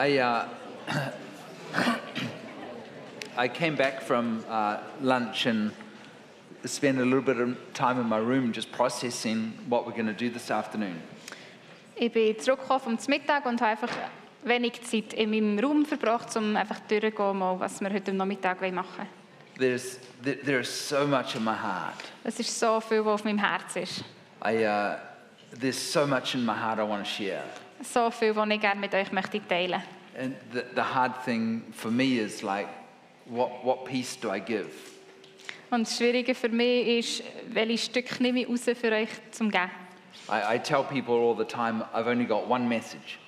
I, uh, I came back from uh, lunch and spent a little bit of time in my room just processing what we're going to do this afternoon. Ich bin zurückgekommen vom Mittag und habe einfach wenig Zeit in meinem Raum verbracht, um einfach durchzugehen, mal, was wir heute am Nachmittag machen wollen. There's, there, there's so much in my heart. Es ist so viel, was auf meinem Herz ist. I, uh, there's so much in my heart I want to share. So viel, was ich gerne mit euch möchte teilen And the, the hard thing for me is like, what, what piece do I give? Und das Schwierige für mich ist, welche Stücke nehme ich raus für euch zum Geben. I, I tell people all the time, I've only got one message.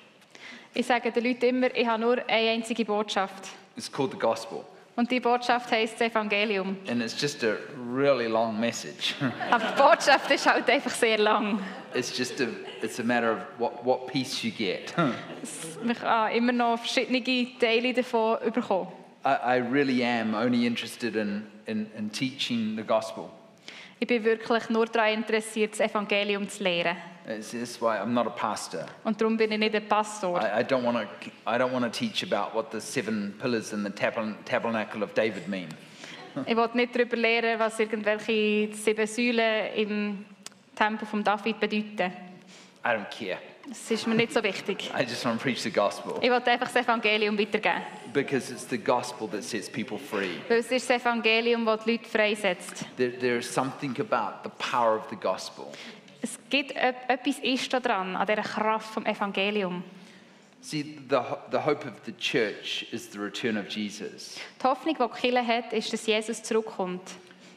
Ich sage den Leuten immer, ich habe nur eine einzige Botschaft. It's called the gospel. Und die Botschaft das Evangelium. And it's just a really long message. Aber die Botschaft ist halt einfach sehr lang. it's just a, it's a matter of what, what piece you get. Man kann immer noch verschiedene Teile davon bekommen. I, I really am only interested in, in, in teaching the gospel. Ich bin wirklich nur daran interessiert, das Evangelium zu lehren. It's, that's why I'm not a pastor. Und darum bin ich nicht ein Pastor. I, I don't want to. I don't want to teach about what the seven pillars in the tabern- tabernacle of David mean. Ich will nicht darüber lehren, was irgendwelche sieben Säulen im Tempel von David bedeuten. I don't care. Das ist mir nicht so wichtig. I just want to preach the gospel Ich will einfach das Evangelium weitergeben. Because it's the gospel that sets people free. Weil es ist das Evangelium, das die Leute freisetzt. There, there is something about the power of the gospel. Es gibt ep- etwas ist da dran, an dieser Kraft vom Evangelium. See, the, the hope of the church is the return of Jesus, Die Hoffnung, die die Kirche hat, ist, dass Jesus zurückkommt.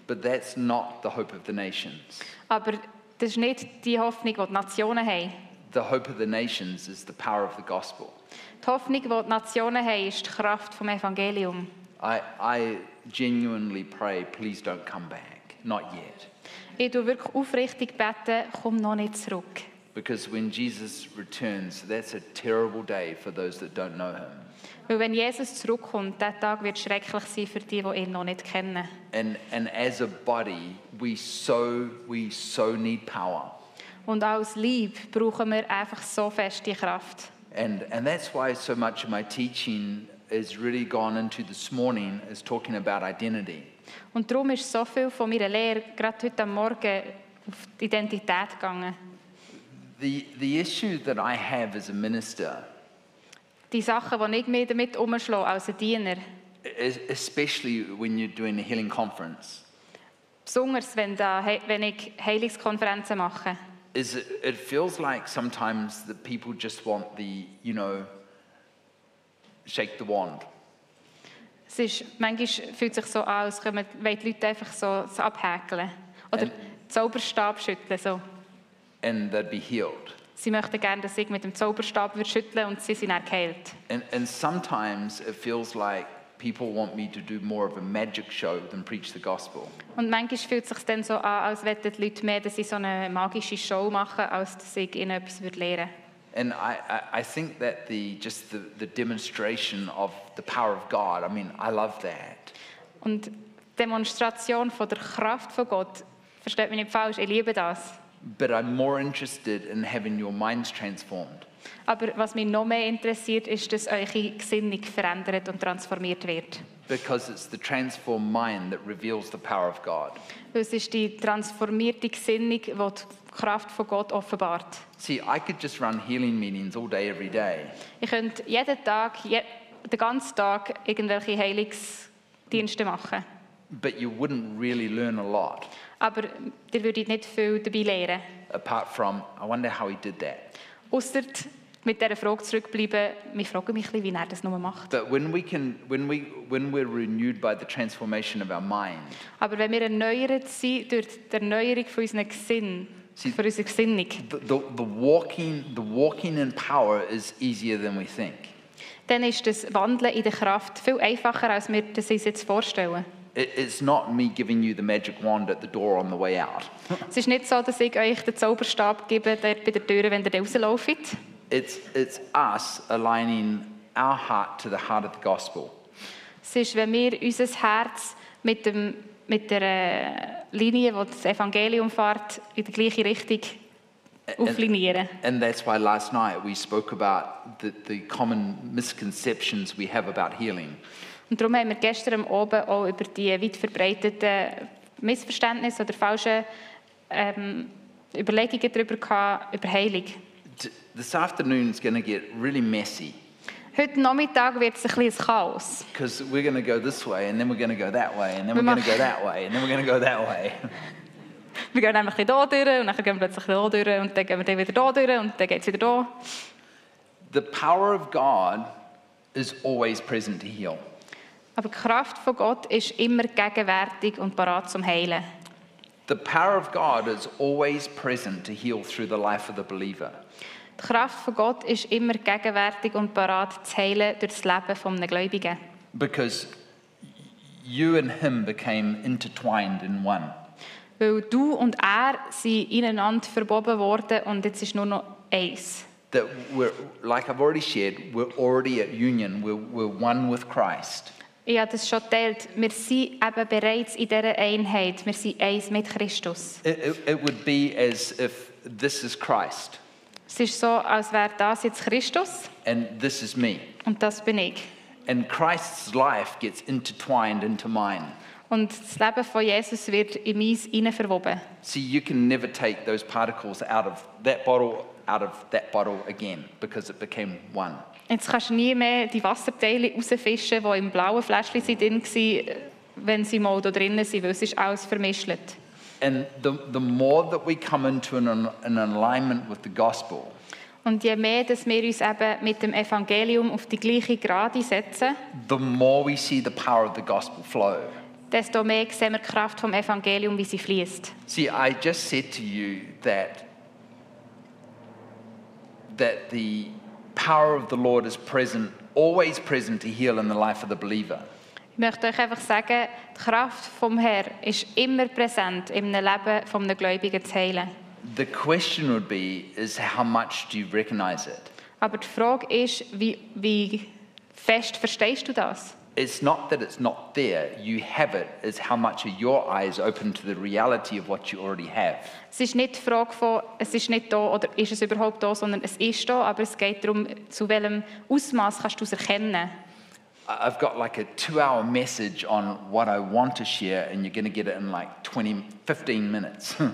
but that's not the hope of the nations. Aber das ist nicht die Hoffnung, die die Nationen haben. The hope of the nations is the power of the gospel. Die Hoffnung, die die Nationen haben, ist die Kraft vom Evangelium. I, I genuinely pray, please don't come back. Not yet. Ich tue wirklich aufrichtig beten, komm noch nicht zurück. Because when Jesus returns, that's a terrible day for those that don't know him. Weil wenn Jesus zurückkommt, dieser Tag wird schrecklich sein für die, die ihn noch nicht kennen. And, and as a body, we so, we so need power. Und als Lieb brauchen wir einfach so fest die Kraft. And, and that's why so much of my teaching has really gone into this morning is talking about identity. Und darum ist so viel von meiner Lehre gerade heute am Morgen auf die Identität gegangen. The, the issue that I have as a minister, Die Sachen, die ich mir damit umschlage als ein Diener, es- especially when you're doing a healing conference, besonders wenn, da, wenn ich Heilungskonferenzen mache, is it, it feels like sometimes that people just want the, you know, shake the wand. es ist, manchmal fühlt sich so an, als können wollen die Leute einfach so, so abhäkeln. Oder Ähm. Zauberstab schütteln. So. and they'd be healed. Sie möchten gerne, dass ich mit dem Zauberstab würde schütteln und sie sind dann geheilt. And, and sometimes it feels like people want me to do more of a magic show than preach the gospel. Und manchmal fühlt es sich dann so an, als wollten die Leute mehr, dass sie so eine magische Show machen, als dass ich ihnen etwas würde lehren And I, I, I think that the, just the, the demonstration of the power of God, I mean, I love that. Und die Demonstration von der Kraft von Gott, versteht mich nicht falsch, ich liebe das. But I'm more interested in having your minds transformed. Aber was mich noch mehr interessiert, ist, dass eure Gesinnung verändert und transformiert wird. Because it's the transformed mind that reveals the power of God. Es ist die transformierte Gesinnung, die die Kraft von Gott offenbart. See, I could just run healing meetings all day, every day, Ihr könnt jeden Tag, je, den ganzen Tag irgendwelche Heilungsdienste machen. but you wouldn't really learn a lot Aber ihr würdet nicht viel dabei lernen. apart from, I wonder how he did that. Ausser mit dieser Frage zurückbleiben, wir fragen mich ein bisschen, wie er das nur macht. But when we can, when we, when we're renewed by the transformation of our mind, Aber wenn wir erneuert sind durch die Erneuerung von unseren Gesinn, Sie- von unserer Gesinnung, the, the, the walking, the walking in power is easier than we think. dann ist das Wandeln in der Kraft viel einfacher, als wir das uns jetzt vorstellen. It, it's not me giving you the magic wand at the door on the way out. Es ist nicht so, dass ich euch den Zauberstab gebe dort bei der Tür, wenn ihr rauslauft. It's, it's us aligning our heart to the heart of the gospel. Es ist, wenn wir unser Herz mit, dem, mit der äh, Linie, die das Evangelium fährt, in die gleiche Richtung auflinieren. And that's why last night we spoke about the, the common misconceptions we have about healing. Und darum haben wir gestern Abend auch über die weit verbreiteten Missverständnisse oder falschen ähm, Überlegungen darüber gehabt, über Heilung. This afternoon is going to get really messy Heute Nachmittag wird es ein bisschen Chaos. because we're going to go this way and then we're going to go that way and then we're going to go that way and then we're going to go that way. Wir gehen nämlich ein bisschen hier durch und dann gehen wir plötzlich hier durch und dann gehen wir dann wieder hier durch und dann geht es wieder hier. The power of God is always present to heal. Aber die Kraft von Gott ist immer gegenwärtig und parat zum Heilen. The power of God is always present to heal through the life of the believer. Die Kraft von Gott ist immer gegenwärtig und parat zu heilen durch das Leben eines Gläubigen. Because you and him became intertwined in one. Weil du und er sind ineinander verboben worden und jetzt ist nur noch eins. That we're, like I've already shared, we're already at union. We're, we're one with Christ. Ich habe das schon geteilt. Wir sind eben bereits in dieser Einheit. Wir sind eins mit Christus. It, it, it would be as if this is Christ Es ist so, als wäre das jetzt Christus and this is me. und das bin ich. And Christ's life gets intertwined into mine. Und das Leben von Jesus wird in meins hinein verwoben. See, you can never take those particles out of that bottle, out of that bottle again because it became one. Jetzt kannst du nie mehr die Wasserteile rausfischen, die im blauen Fläschchen drin waren, wenn sie mal da drinnen sind, weil es ist alles vermischt. And the, the more that we come into an, an alignment with the gospel, Und je mehr, dass wir uns eben mit dem Evangelium auf die gleiche Gerade setzen, the more we see the power of the gospel flow. desto mehr sehen wir die Kraft vom Evangelium, wie sie fließt. See, I just said to you that that the power of the Lord is present, always present to heal in the life of the believer. Ich möchte euch einfach sagen, die Kraft vom Herrn ist immer präsent im Leben von einem Gläubigen zu heilen. The question would be is how much do you recognize it? Aber die Frage ist, wie, wie fest verstehst du das? It's not that it's not there, you have it, it's how much are your eyes open to the reality of what you already have. Es ist nicht die Frage von, es ist nicht da oder ist es überhaupt da, sondern es ist da, aber es geht darum, zu welchem Ausmaß kannst du es erkennen. I've got like a two hour message on what I want to share, and you're going to get it in like 20, 15 minutes.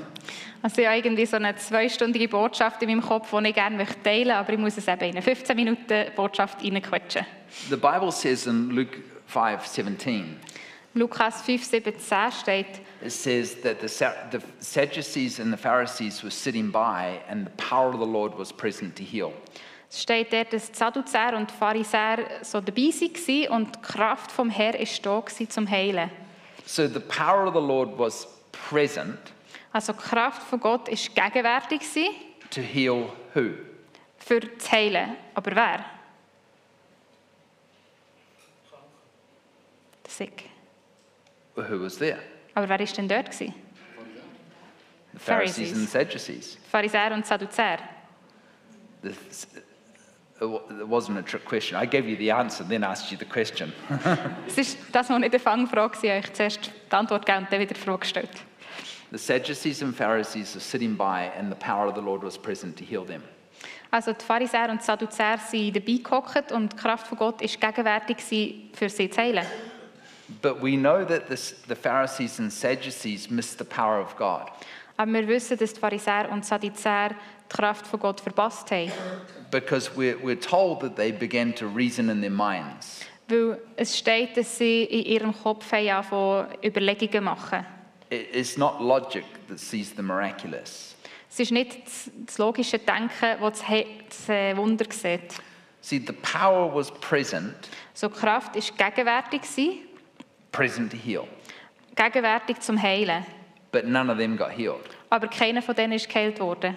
Also ich habe irgendwie so eine zweistündige Botschaft in meinem Kopf, die ich gerne möchte teilen aber ich muss es eben in eine 15 Minuten Botschaft reinquetschen. the Bible says in Luke 5 17, Lukas 5, 17 steht, it says that the, the Sadducees and the Pharisees were sitting by, and the power of the Lord was present to heal. Es steht dort, dass die Sadduzäer und die Pharisäer so dabei waren und die Kraft vom Herrn war da zum Heilen. So the power of the Lord was present Also die Kraft von Gott war gegenwärtig gewesen, to heal who? für das Heilen. Aber wer? Der Sick. Who was there? Aber wer war denn dort? Gewesen? The Pharisees Pharisees. and the Sadducees. Pharisäer und Sadduzäer. This- It wasn't a trick question. I gave you the answer, then asked you the question. Es ist das, was nicht eine Fangfrage war. Ich habe euch zuerst die Antwort gegeben und dann wieder die Frage gestellt. The Sadducees and Pharisees were sitting by, and the power of the Lord was present to heal them. Also die Pharisäer und die Sadduzäer sind dabei gehockt und die Kraft von Gott war gegenwärtig gewesen, für sie zu heilen. But we know that this, the Pharisees and Sadducees missed the power of God. Aber wir wissen, dass die Pharisäer und die Sadduzäer die Kraft von Gott verpasst haben. Because we're, we're told that they began to reason in their minds. Weil es steht, dass sie in ihrem Kopf haben angefangen, Überlegungen machen. It- It's not logic that sees the miraculous. Es ist nicht das, logische Denken, das das, äh, Wunder sieht. See, the power was present, So die Kraft war gegenwärtig, gewesen, present to heal, gegenwärtig zum Heilen. but none of them got healed. Aber keiner von denen ist geheilt worden.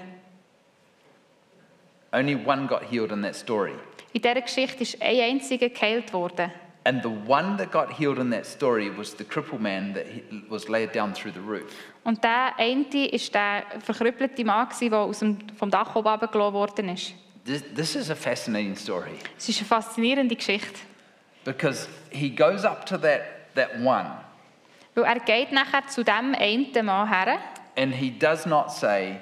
Only one got healed in that story. In dieser Geschichte ist ein einziger geheilt worden. And the one that got healed in that story was the crippled man that was laid down through the roof. Und der eine war der verkrüppelte Mann, der aus dem, vom Dach oben runtergelassen worden ist. This, this is a fascinating story Es ist eine faszinierende Geschichte. because he goes up to that, that one Weil er geht nachher zu dem einen Mann her and he does not say,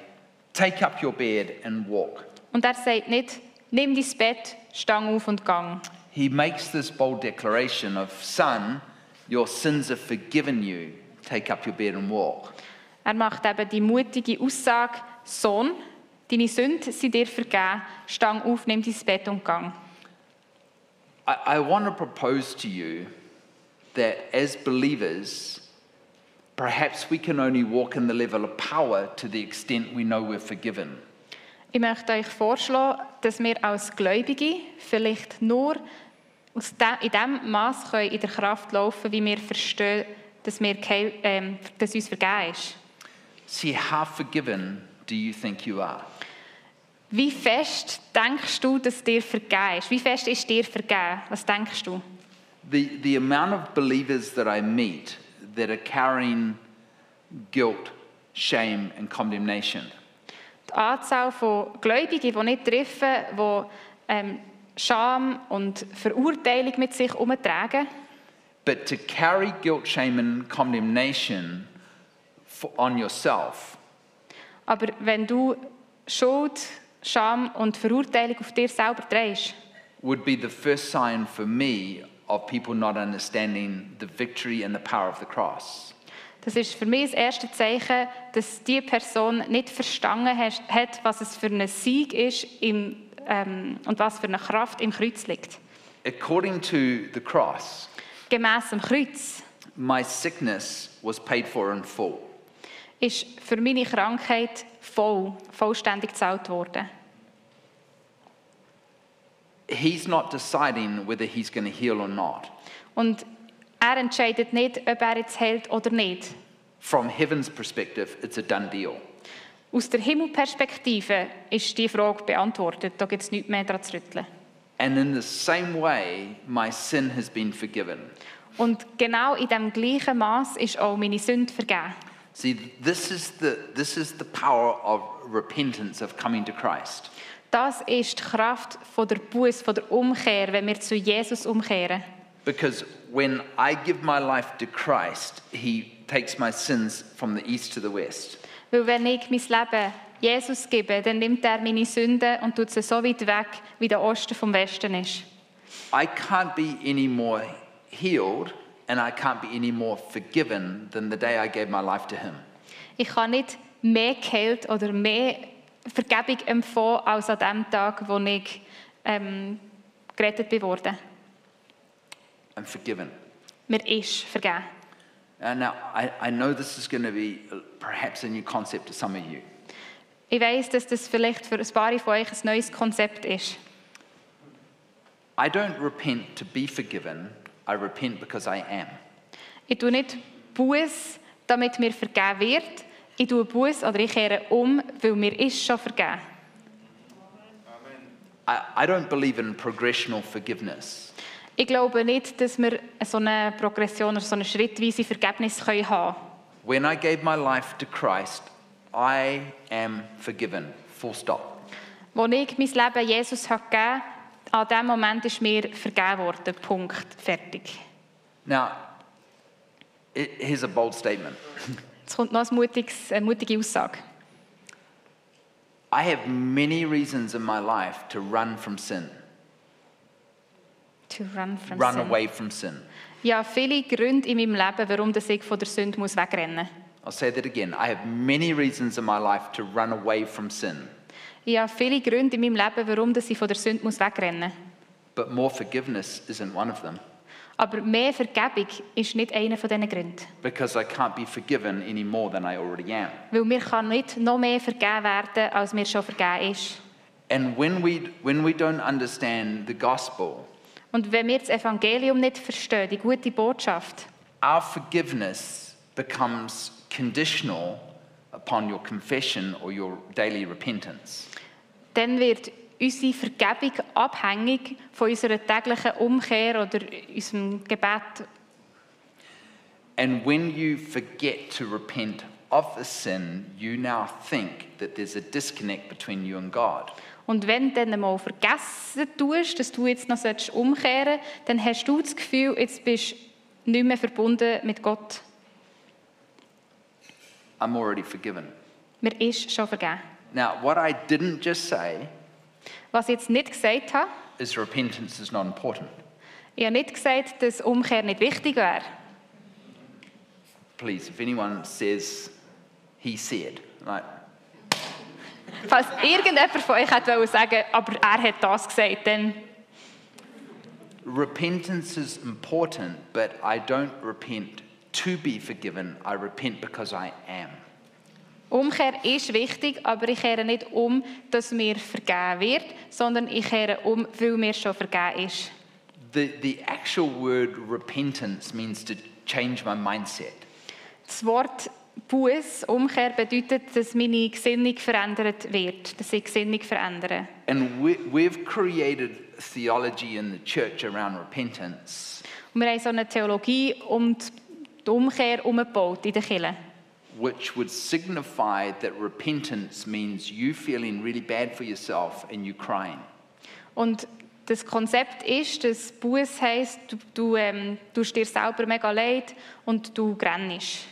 take up your bed and walk. Und er sagt nicht, nimm dein Bett, stang auf und gang. He makes this bold declaration of, Son, your sins are forgiven you. Take up your bed and walk. Er macht eben die mutige Aussage, Sohn, deine Sünden sind dir vergeben, stang auf, nimm dein Bett und gang. I, I want to propose to you that as believers, perhaps we can only walk in the level of power to the extent we know we're forgiven. Ich möchte euch vorschlagen, dass wir als Gläubige vielleicht nur in dem Maß können in der Kraft laufen, wie wir verstehen, dass, wir, ähm, dass uns vergeben ist. See, how forgiven do you think you are? Wie fest denkst du, dass dir vergeben ist? Wie fest ist dir vergeben? Was denkst du? The, the amount of believers that I meet that are carrying guilt, shame, and condemnation. Die Anzahl von Gläubigen, die nicht treffen, die ähm, Scham und Verurteilung mit sich umtragen, But to carry guilt, shame, and condemnation for, on yourself aber wenn du Schuld, Scham und Verurteilung auf dir selber trägst, would be the first sign for me of people not understanding the victory and the power of the cross. Das ist für mich das erste Zeichen, dass die Person nicht verstanden hat, was es für ein Sieg ist im, ähm, und was für eine Kraft im Kreuz liegt. According to the cross, Gemäss dem Kreuz my sickness was paid for in full. ist für meine Krankheit voll, vollständig gezahlt worden. He's not deciding whether he's going to heal or not. Und er entscheidet nicht, ob er jetzt hält oder nicht. From heaven's perspective, it's a done deal. Aus der Himmelperspektive ist die Frage beantwortet. Da gibt es nichts mehr daran zu rütteln. And in the same way, my sin has been forgiven. Und genau in dem gleichen Maß ist auch meine Sünde vergeben. See, this is the, this is the power of repentance, of coming to Christ. Das ist die Kraft von der Buße, von der Umkehr, wenn wir zu Jesus umkehren. Because when I give my life to Christ, He takes my sins from the east to the west. Weil wenn ich mein Leben Jesus gebe, dann nimmt er meine Sünden und tut sie so weit weg, wie der Osten vom Westen ist. I can't be any more healed and I can't be any more forgiven than the day I gave my life to Him. Ich kann nicht mehr geheilt oder mehr Vergebung empfangen, als an dem Tag, wo ich ähm, gerettet bin I'm forgiven. Mir ist vergeben. And now, I, I know this is going to be uh, perhaps a new concept to some of you. Ich weiß, dass das vielleicht für ein paar von euch ein neues Konzept ist. I don't repent to be forgiven, I repent because I am. Ich tue nicht Buß, damit mir vergeben wird. Ich tue Buß oder ich kehre um, weil mir ist schon vergeben. I, I don't believe in progressional forgiveness. Ich glaube nicht, dass wir so eine Progression oder so eine schrittweise Vergebnis können haben When I gave my life to Christ, I am forgiven. Full stop. Als ich mein Leben Jesus habe gegeben an diesem Moment ist mir vergeben worden. Punkt. Fertig. Now, here's a bold statement. Jetzt kommt noch ein mutiges, eine mutige Aussage. I have many reasons in my life to run from sin, To run from run sin. away from sin. Ja, viele Gründe in meinem Leben, warum das ich von der Sünde muss wegrennen I'll say that again. I have many reasons in my life to run away from sin, habe viele Gründe in meinem Leben, warum das ich von der Sünde muss wegrennen but more forgiveness isn't one of them Aber mehr Vergebung ist nicht einer von diesen Gründen. because I can't be forgiven any more than I already am. Weil mir kann nicht noch mehr vergeben werden, als mir schon vergeben ist. And when we, when we don't understand the gospel, Und wenn wir das Evangelium nicht verstehen, die gute Botschaft, our forgiveness becomes conditional upon your confession or your daily repentance. dann wird unsere Vergebung abhängig von unserer täglichen Umkehr oder unserem Gebet. And when you forget to repent of the sin, you now think that there's a disconnect between you and God. Und wenn du dann mal vergessen tust, dass du jetzt noch umkehren solltest, dann hast du das Gefühl, jetzt bist du nicht mehr verbunden mit Gott. I'm already forgiven. Mir ist schon vergeben. Now, what I didn't just say Was ich jetzt nicht gesagt habe, is repentance is not important. ich habe nicht gesagt, dass Umkehr nicht wichtig wäre. Please, if anyone says he said, like, Falls irgendjemand von euch hätte sagen aber er hat das gesagt, dann repentance is important, but I don't repent to be forgiven. I repent because I am. Umkehr ist wichtig, aber ich kehre nicht um, dass mir vergeben wird, sondern ich kehre um, weil mir schon vergeben ist. The, the actual word repentance means to change my mindset. Das Wort Buß, Umkehr, bedeutet, dass meine Gesinnung verändert wird, dass ich Gesinnung verändere. And we, we've created theology in the church around repentance, Und wir haben so eine Theologie um die Umkehr umgebaut in der Kirche. which would signify that repentance means you feeling really bad for yourself and you crying. Und das Konzept ist, dass Buß heisst, du, du ähm, tust dir selber mega leid und du grennst.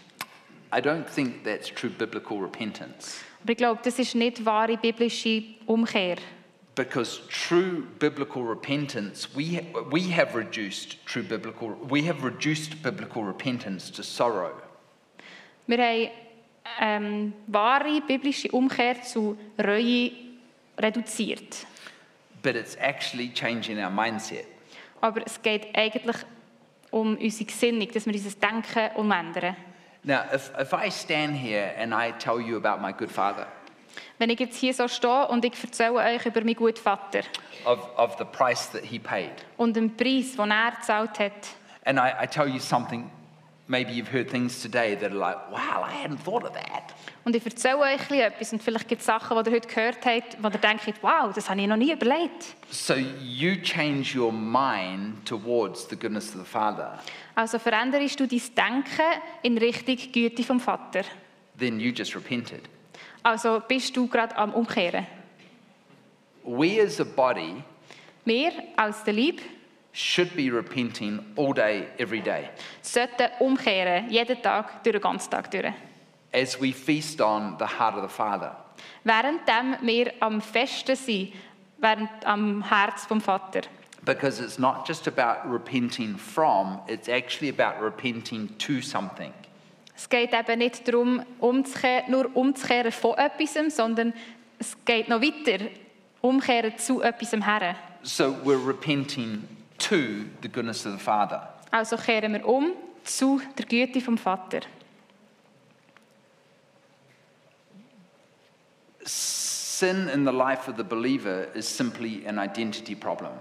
I don't think that's true biblical repentance. Aber ich glaube, das ist nicht wahre biblische Umkehr. Because true biblical repentance, we, we have reduced true biblical, we have reduced biblical repentance to sorrow. Wir haben ähm, wahre biblische Umkehr zu Reue reduziert. But it's actually changing our mindset. Aber es geht eigentlich um unsere Gesinnung, dass wir unser Denken umändern. Now, if, if I stand here and I tell you about my good father, Wenn ich jetzt hier so stehe und ich erzähle euch über meinen guten Vater of, of the price that he paid, und den Preis, den er gezahlt hat, and I, I tell you something, maybe you've heard things today that are like, wow, I hadn't thought of that. Und ich erzähle euch etwas und vielleicht gibt es Sachen, die ihr heute gehört habt, wo ihr denkt, wow, das habe ich noch nie überlegt. So you change your mind towards the goodness of the Father, Also veränderst du dein Denken in Richtung Güte vom Vater. then you just repented. Also bist du gerade am Umkehren. We as a body Wir als der Lieb should be repenting all day, every day, sollten umkehren, jeden Tag, durch den ganzen Tag durch. As we feast on the heart of the Father. Währenddem wir am Festen sind, während am Herz vom Vater. Because it's not just about repenting from, it's actually about repenting to something. Es geht eben nicht darum, umzukehren, nur umzukehren von etwas, sondern es geht noch weiter, umkehren zu etwas her. So we're repenting to the goodness of the Father. Also kehren wir um zu der Güte vom Vater. Sin in the life of the believer is simply an identity problem.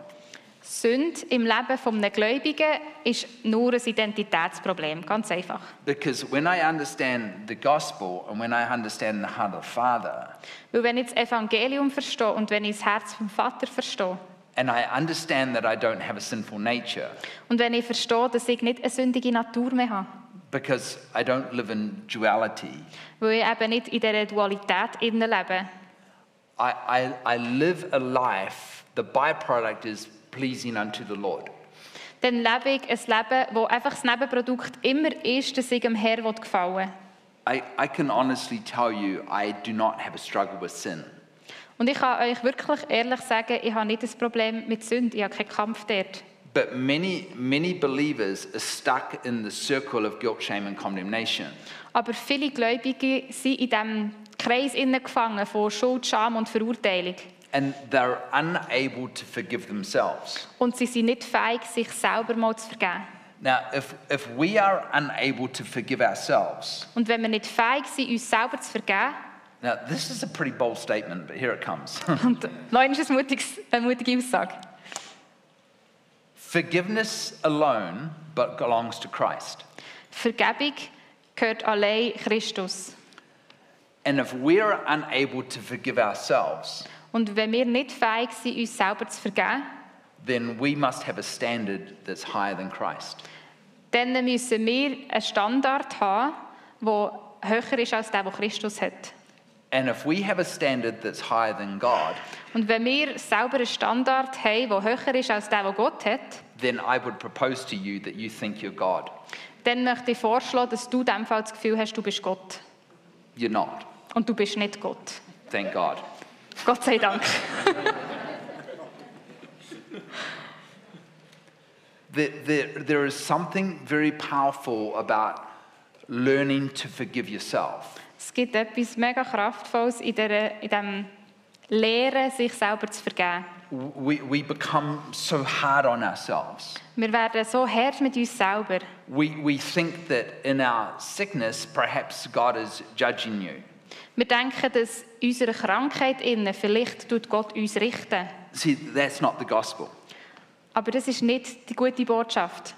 Sünde im Leben eines Gläubigen ist nur ein Identitätsproblem, ganz einfach. Because when I understand the gospel and when I understand the heart of the Father, Weil wenn ich das Evangelium verstehe und wenn ich das Herz vom Vater verstehe and I understand that I don't have a sinful nature, und wenn ich verstehe, dass ich nicht eine sündige Natur mehr habe, because I don't live in duality, weil ich eben nicht in dieser Dualität lebe, I, I, I live a life, the byproduct is pleasing unto the Lord. dann lebe ich ein Leben, wo einfach das Nebenprodukt immer ist, dass ich dem Herrn gefallen. I, I can honestly tell you, I do not have a struggle with sin. Und ich kann euch wirklich ehrlich sagen, ich habe nicht das Problem mit Sünde, ich habe keinen Kampf dort. But many, many believers are stuck in the circle of guilt, shame, and condemnation. Aber viele Gläubige sind in diesem Kreis innen gefangen von Schuld, Scham und Verurteilung. And they're unable to forgive themselves. Und sie sind nicht fähig, sich selber mal zu vergeben. Now, if, if we are unable to forgive ourselves, Und wenn wir nicht fähig sind, uns selber zu vergeben, now this is a pretty bold statement, but here it comes. und nein, ist ein mutiges, eine mutige Aussage. Forgiveness alone but belongs to Christ. Vergebung gehört allein Christus. And if we are unable to forgive ourselves, Und wenn wir nicht fähig sind, uns selber zu vergeben, then we must have a standard that's higher than Christ. dann müssen wir einen Standard haben, der höher ist als der, den Christus hat. And if we have a standard that's higher than God, Und wenn wir selber einen Standard haben, der höher ist als der, den Gott hat, then I would propose to you that you think you're God. dann möchte ich vorschlagen, dass du in dem Fall das Gefühl hast, du bist Gott. You're not. Und du bist nicht Gott. Thank God. Gott sei Dank. There, there, there is something very powerful about learning to forgive yourself. Es gibt etwas mega Kraftvolles in, der, in dem Lehren, sich selber zu vergeben. We, we become so hard on ourselves. Wir werden so hart mit uns selber. We, we think that in our sickness, perhaps God is judging you. Wir denken, dass unsere Krankheit innen vielleicht tut Gott uns richten. See, that's not the gospel. Aber das ist nicht die gute Botschaft.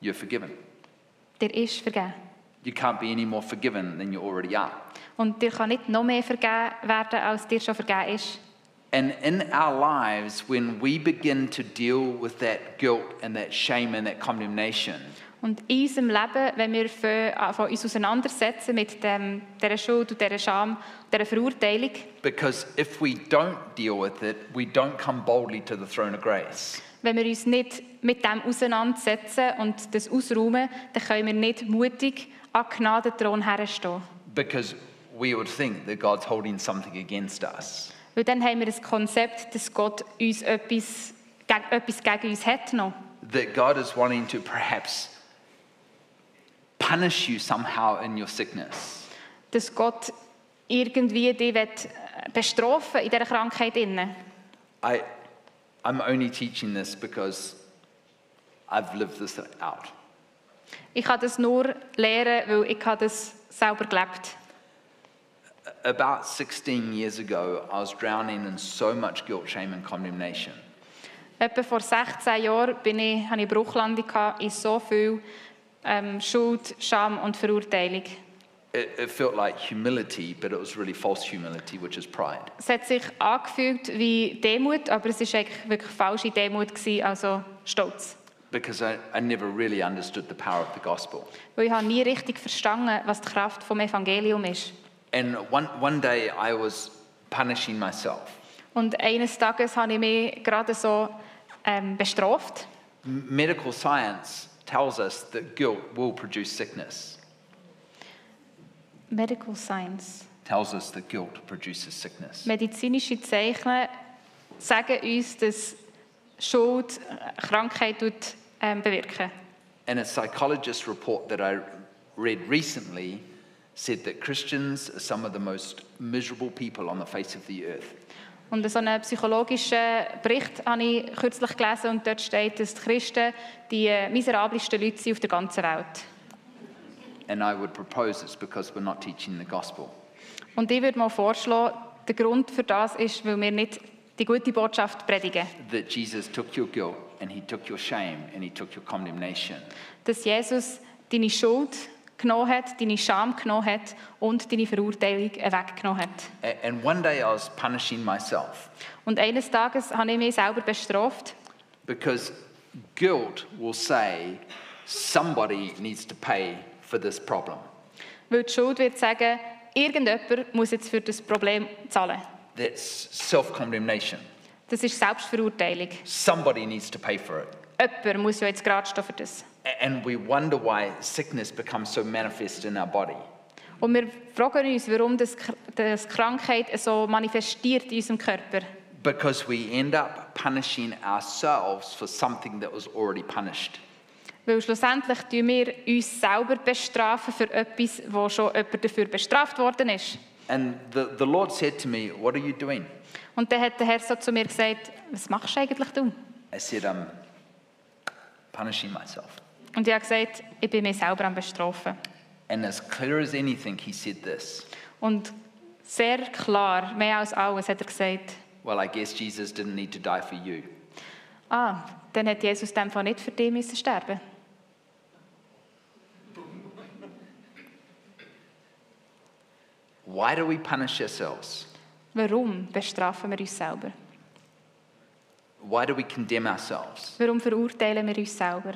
You're forgiven. Der ist vergeben. You can't be any more forgiven than you already are. Und dir kann nicht noch mehr vergeben werden, als dir schon vergeben ist. And in our lives, when we begin to deal with that guilt and that shame and that condemnation, Und in unserem Leben, wenn wir von äh, uns auseinandersetzen mit dem, dieser Schuld und dieser Scham, dieser Verurteilung, because if we don't deal with it, we don't come boldly to the throne of grace. wenn wir uns nicht mit dem auseinandersetzen und das ausräumen, dann können wir nicht mutig an Gnadenthron herstehen. Because we would think that God's holding something against us. Weil dann haben wir das Konzept, dass Gott uns etwas, etwas gegen uns hat noch. That God is wanting to perhaps punish you somehow in your sickness. Dass Gott irgendwie dich äh, bestrafen in dieser Krankheit. Innen. I, I'm only teaching this because I've lived this out. Ich kann das nur lernen, weil ich habe das selber gelebt About 16 years ago, I was drowning in so much guilt, shame, and condemnation. Etwa vor 16 Jahren bin ich, hatte ich Bruchlandung in so viel ähm, Schuld, Scham und Verurteilung. It, it felt like humility, but it was really false humility, which is pride. Es hat sich angefühlt wie Demut, aber es war eigentlich wirklich falsche Demut, gewesen, also Stolz. Because I, I never really understood the power of the gospel. Weil ich habe nie richtig verstanden, was die Kraft vom Evangelium ist. And one, one day I was punishing myself. Und eines Tages habe ich mich gerade so ähm, bestraft. Medical science tells us that guilt will produce sickness, Medical Science. tells us that guilt produces sickness. Medizinische Zeichen sagen uns, dass Schuld äh, Krankheit tut, ähm, bewirken. And a psychologist report that I read recently said that Christians are some of the most miserable people on the face of the earth. Und so einen psychologischen Bericht habe ich kürzlich gelesen und dort steht, dass die Christen die miserabelsten Leute sind auf der ganzen Welt. And I would propose it's because we're not teaching the gospel. Und ich würde mal vorschlagen, der Grund für das ist, weil wir nicht die gute Botschaft predigen. That Jesus took your guilt and he took your shame and he took your condemnation. Dass Jesus deine Schuld genommen hat, deine Scham genommen hat und deine Verurteilung weggenommen hat. And one day I was punishing myself Und eines Tages habe ich mich selber bestraft, because guilt will say somebody needs to pay for this problem. weil die Schuld wird sagen, irgendjemand muss jetzt für das Problem zahlen. That's self condemnation. Das ist Selbstverurteilung. Somebody needs to pay for it. Jemand muss ja jetzt gerade stehen für das. And we wonder why sickness becomes so manifest in our body. Und wir fragen uns, warum das, das Krankheit so manifestiert in unserem Körper. Because we end up punishing ourselves for something that was already punished. Weil schlussendlich tun wir uns selber bestrafen für etwas, wo schon jemand dafür bestraft worden ist. And the, the Lord said to me, What are you doing? Und dann hat der Herr so zu mir gesagt, was machst du eigentlich du? I said, I'm punishing myself. Und ich habe gesagt, ich bin mich selber am bestrafen. And as clear as anything, he said this Und sehr klar, mehr als alles, hat er gesagt, Well, I guess Jesus didn't need to die for you. ah, dann hat Jesus in dem Fall nicht für dich müssen sterben. Why do we punish ourselves? Warum bestrafen wir uns selber? Why do we condemn ourselves? Warum verurteilen wir uns selber?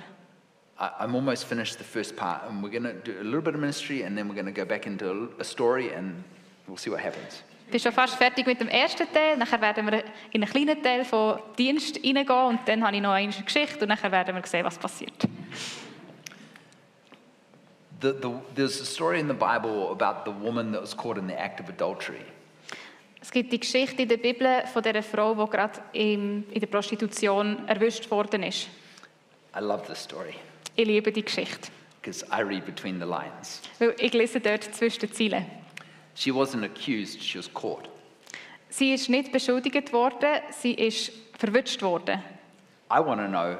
I, I'm almost finished the first part, and we're going to do a little bit of ministry, and then we're going to go back into a, story, and we'll see what happens. Bin schon fast fertig mit dem ersten Teil. Nachher werden wir in einen kleinen Teil von Dienst hineingehen und dann habe ich noch eine Geschichte und nachher werden wir sehen, was passiert. The, the, there's a story in the Bible about the woman that was caught in the act of adultery. Es gibt die Geschichte in der Bibel von dieser Frau, die gerade im, in der Prostitution erwischt worden ist. I love this story Ich liebe die Geschichte, because I read between the lines. weil ich lese dort zwischen den Zeilen. She wasn't accused, she was caught. Sie ist nicht beschuldigt worden, sie ist verwünscht worden. I want to know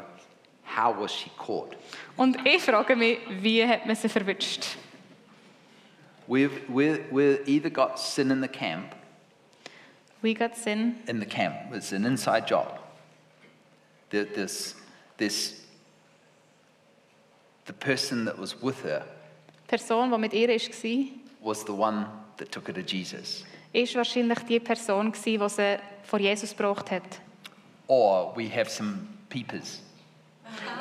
how was she caught? Und ich frage mich, wie hat man sie verwünscht? We've, we're, we're either got sin in the camp, Wie geht es Sinn? in the camp, it's an inside job. There, this, this, the person that was with her Person, die mit ihr war, was the one that took her to Jesus. ist wahrscheinlich die Person, gewesen, die sie vor Jesus gebracht hat. Or we have some peepers,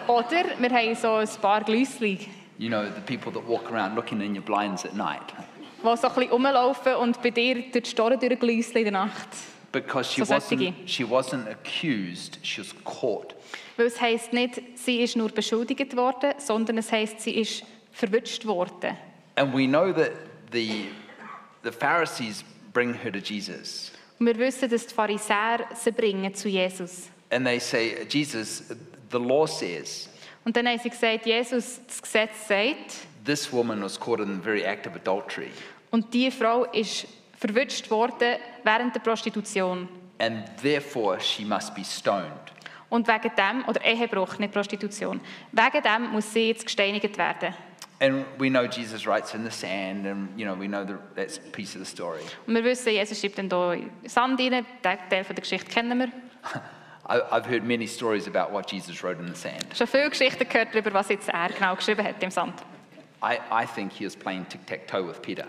Oder wir haben so ein paar Glüssli, you know, the people that walk around looking in your blinds at night. die so ein bisschen rumlaufen und bei dir durch die Storen durchglüsseln in der Nacht. Because she So solche. wasn't, she wasn't accused, she was caught. Weil es heisst nicht, sie ist nur beschuldigt worden, sondern es heisst, sie ist verwünscht worden. And we know that the, the Pharisees bring her to Jesus. Und wir wissen, dass die Pharisäer sie bringen zu Jesus. And they say, Jesus, the law says Und dann haben sie gesagt, Jesus, das Gesetz sagt, this woman was caught in the very act of adultery. und die Frau ist verwünscht worden während der Prostitution. And therefore she must be stoned. Und wegen dem, oder Ehebruch, nicht Prostitution, wegen dem muss sie jetzt gesteinigt werden. And we know Jesus writes in the sand, and you know we know the, that's a piece of the story. Und wir wissen, Jesus schreibt dann hier Sand rein, den Teil von der Geschichte kennen wir. I, I've heard many stories about what Jesus wrote in the sand. Schon viele Geschichten gehört darüber, was jetzt er genau geschrieben hat im Sand. I, I think he was playing tic tac toe with Peter.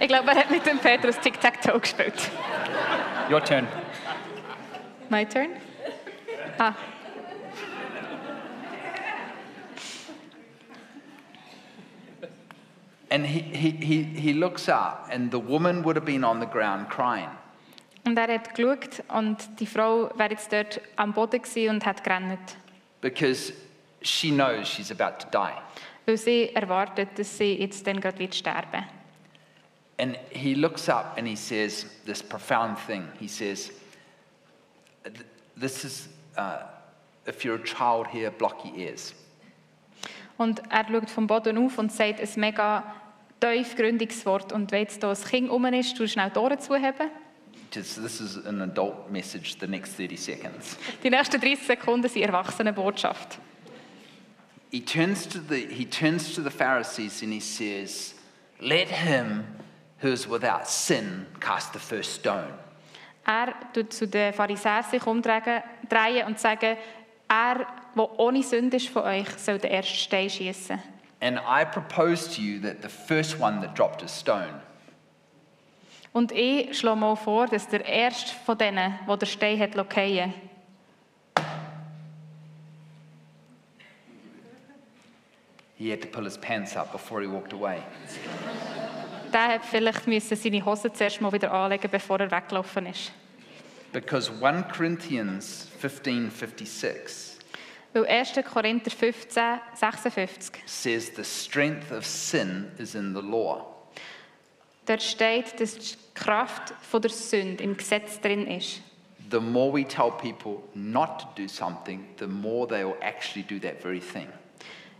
Ich glaube, er hat mit dem Petrus Tic-Tac-Toe gespielt. Your turn. My turn? Ah. And he, he, he, he looks up, and the woman would have been on the ground crying. Und er hat geschaut und die Frau wäre jetzt dort am Boden gewesen und hat gerannt. because she knows she's about to die. Weil sie erwartet, dass sie jetzt dann gerade wird sterben. And he looks up and he says this profound thing. He says, "Th- This is, uh, if you're a child here, block your ears. Und er schaut vom Boden auf und sagt ein mega tiefgründiges Wort. Und wenn jetzt hier ein Kind rum ist, tu schnell die Ohren zuheben. This is an adult message, the next 30 seconds. Die nächsten 30 Sekunden sind Erwachsenenbotschaft. He turns, to the, he turns to the Pharisees and he says, Let him who is without sin cast the first stone. Er tut zu den Pharisäern sich umdrehen drehen und sagen, er, der ohne Sünde ist von euch, soll den ersten Stein schießen. And I propose to you that the first one that dropped a stone Und ich schlage mal vor, dass der erste von denen, der den Stein hat fallen He had to pull his pants up before he walked away. der hat vielleicht müssen seine Hosen zuerst mal wieder anlegen, bevor er weggelaufen ist. Because 1 Corinthians 15:56 Weil 1. Korinther 15, 56, says the strength of sin is in the law. dort steht, dass die Kraft von der Sünde im Gesetz drin ist. The more we tell people not to do something, the more they will actually do that very thing.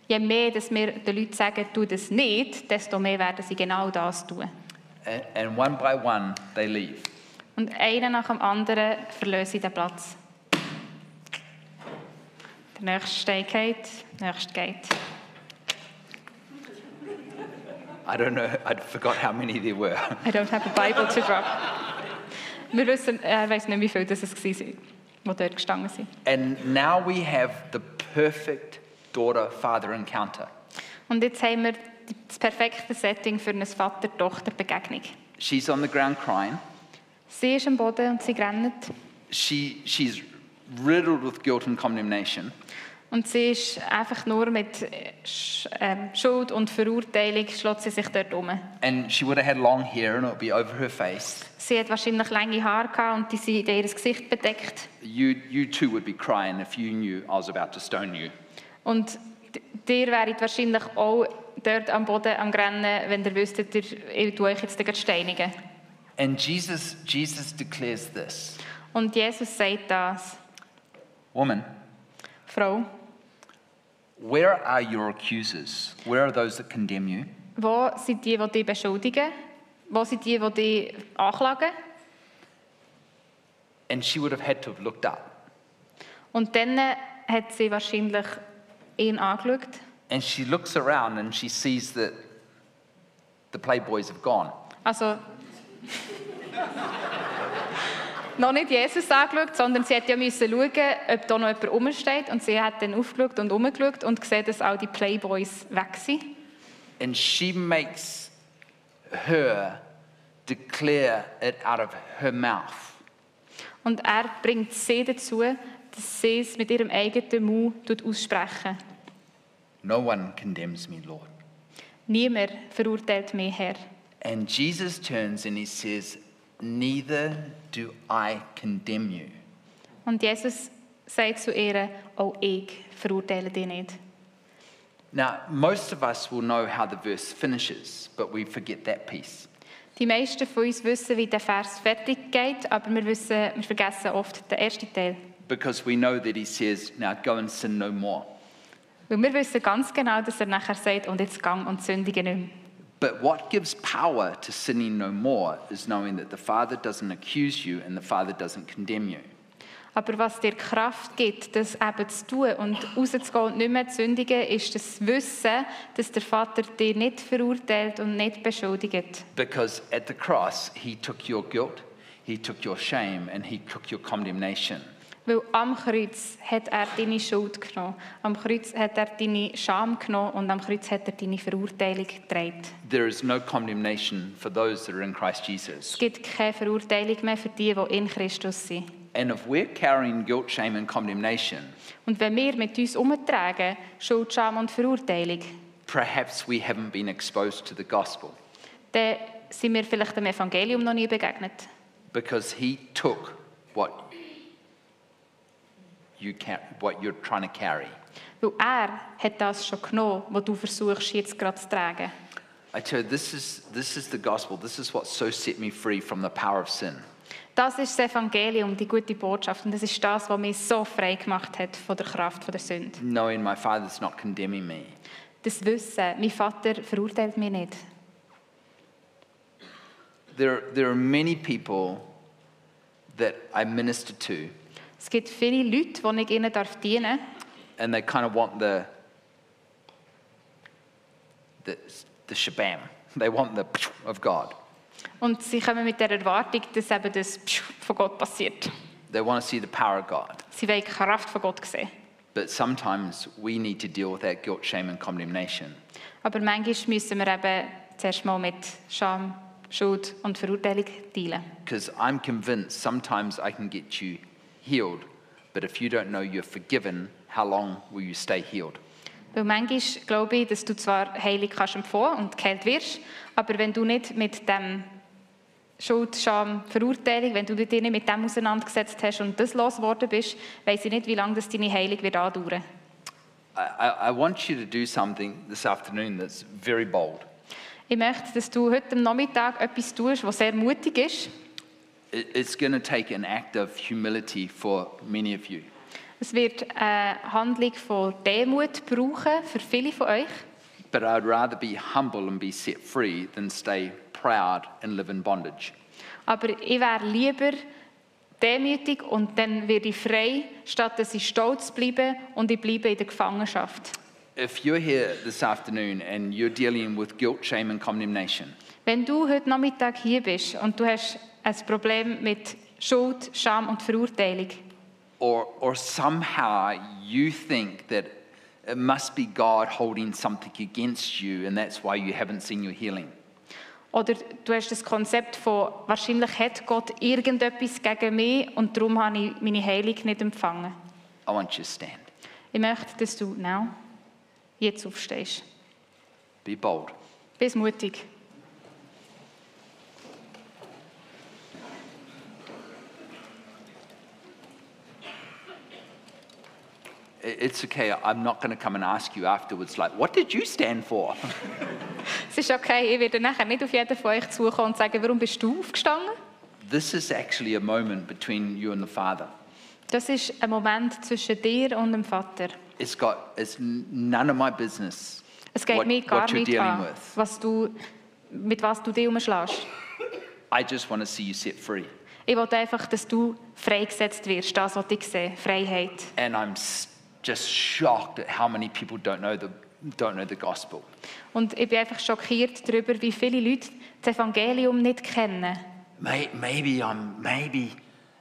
Je mehr dass wir den Leuten sagen, tu das nicht, desto mehr werden sie genau das tun. And, and one by one, they leave. Und einer nach dem anderen verlöse ich den Platz. Der nächste geht, der nächste geht. I don't know, I forgot how many there were. I don't have a Bible to drop. Wir wissen, er weiß nicht, wie viele das es waren, die dort gestanden sind. And now we have the perfect daughter father encounter. Und jetzt haben wir das perfekte Setting für eine Vater-Tochter-Begegnung. She's on the ground crying. Sie ist am Boden und sie rennt. She, she's riddled with guilt and condemnation. Und sie ist einfach nur mit äh, ähm, Schuld und Verurteilung schlägt sie sich dort um. And she would have had long hair and it would be over her face. Sie hat wahrscheinlich lange Haare gehabt und die sind ihr Gesicht bedeckt. You, you too would be crying if you knew I was about to stone you. Und dir wäret wahrscheinlich auch dort am Boden am Rennen, wenn ihr wüsstet, ihr, tue euch jetzt steinigen. And Jesus, Jesus declares this Und Jesus sagt das. Woman, Frau, where are your accusers? Where are those that condemn you? wo sind die, die dich beschuldigen? Wo sind die, die dich anklagen? And she would have had to have looked up. Und dann hat sie wahrscheinlich ihn angeschaut. And she looks around and she sees that the Playboys have gone. Also, noch nicht Jesus angeschaut, sondern sie hat ja müssen schauen, ob da noch jemand rumsteht. Und sie hat dann aufgeschaut und umgeschaut und gesehen, dass auch die Playboys weg sind. And she makes her declare it out of her mouth. Und er bringt sie dazu, dass sie es mit ihrem eigenen Mund aussprechen. No one condemns me, Lord. Niemand verurteilt mich, Herr. And Jesus turns and he says, Neither do I condemn you. Und Jesus sagt zu ihr, auch ich verurteile dich nicht. Now, most of us will know how the verse finishes, but we forget that piece. Die meisten von uns wissen, wie der Vers fertig geht, aber wir, wissen, wir vergessen oft den ersten Teil. Because we know that he says, Now go and sin no more. Weil wir wissen ganz genau, dass er nachher sagt, und jetzt gang und sündige nicht mehr. But what gives power to sinning no more is knowing that the Father doesn't accuse you and the Father doesn't condemn you. Aber was dir Kraft gibt, das eben zu tun und rauszugehen und nicht mehr zu sündigen, ist das Wissen, dass der Vater dich nicht verurteilt und nicht beschuldigt. Because at the cross, he took your guilt, he took your shame, and he took your condemnation. Weil am Kreuz hat er deine Schuld genommen, am Kreuz hat er deine Scham genommen und am Kreuz hat er deine Verurteilung getragen. There is no condemnation for those that are in Christ Es Jesus. gibt keine Verurteilung mehr für die, die in Christus sind. And if we're carrying guilt, shame, and condemnation, Und wenn wir mit uns umtragen, Schuld, Scham und Verurteilung, perhaps we haven't been exposed to the gospel dann sind wir vielleicht dem Evangelium noch nie begegnet. because he took what you ca- what you're trying to carry. Weil er hat das schon genommen, was du versuchst jetzt gerade zu tragen. I tell you, this is, this is the gospel. This is what so set me free from the power of sin. Das ist das Evangelium, die gute Botschaft. Und das ist das, was mich so frei gemacht hat von der Kraft von der Sünde. Knowing my Father's not condemning me. Das Wissen, mein Vater verurteilt mich nicht. There, there are many people that I minister to, Es gibt viele Leute, die ich ihnen darf dienen and they kind of want the, the, the shabam. They want the of God. Und sie kommen mit der Erwartung, dass eben das von Gott passiert. They want to see the power of God. Sie wollen die Kraft von Gott sehen. But sometimes we need to deal with that guilt, shame, and condemnation. Aber manchmal müssen wir eben zuerst mal mit Scham, Schuld und Verurteilung dealen. Because I'm convinced sometimes I can get you healed, but if you don't know you're forgiven, how long will you stay healed? Weil manchmal glaube ich, dass du zwar heilig kannst empfangen und geheilt wirst, aber wenn du nicht mit dem Schuld, Scham, Verurteilung, wenn du dich nicht mit dem auseinandergesetzt hast und das losgeworden bist, weiß ich nicht, wie lange das deine Heilung wird andauern. I, I, want you to do something this afternoon that's very bold. Ich möchte, dass du heute am Nachmittag etwas tust, was sehr mutig ist. It- It's going to take an act of humility for many of you. Es wird eine Handlung von Demut brauchen für viele von euch. But I'd rather be humble and be set free than stay proud and live in bondage. Aber ich wäre lieber demütig und dann werde ich frei, statt dass ich stolz bleibe und ich bleibe in der Gefangenschaft. If you're here this afternoon and you're dealing with guilt, shame, and condemnation, Wenn du heute Nachmittag hier bist und du hast ein Problem mit Schuld, Scham und Verurteilung or, or somehow you think that it must be God holding something against you and that's why you haven't seen your healing, oder du hast das Konzept von wahrscheinlich hat Gott irgendetwas gegen mich und darum habe ich meine Heilung nicht empfangen. I want you to stand. Ich möchte, dass du now, jetzt aufstehst. Be bold. Bist mutig. It's okay. I'm not going to come and ask you afterwards, like, what did you stand for? Es ist okay, ich werde nachher nicht auf jeden von euch zukommen und sagen, warum bist du aufgestanden? This is actually a moment between you and the Father. Das ist ein Moment zwischen dir und dem Vater. It's got, it's none of my business Es geht what, mich gar nicht dealing an, with. was du, mit was du dich umschlägst. I just want to see you set free. Ich will einfach, dass du freigesetzt wirst, das, was ich sehe, Freiheit. And I'm just shocked at how many people don't know the, don't know the gospel. Und ich bin einfach schockiert darüber, wie viele Leute das Evangelium nicht kennen. May, maybe I'm, maybe,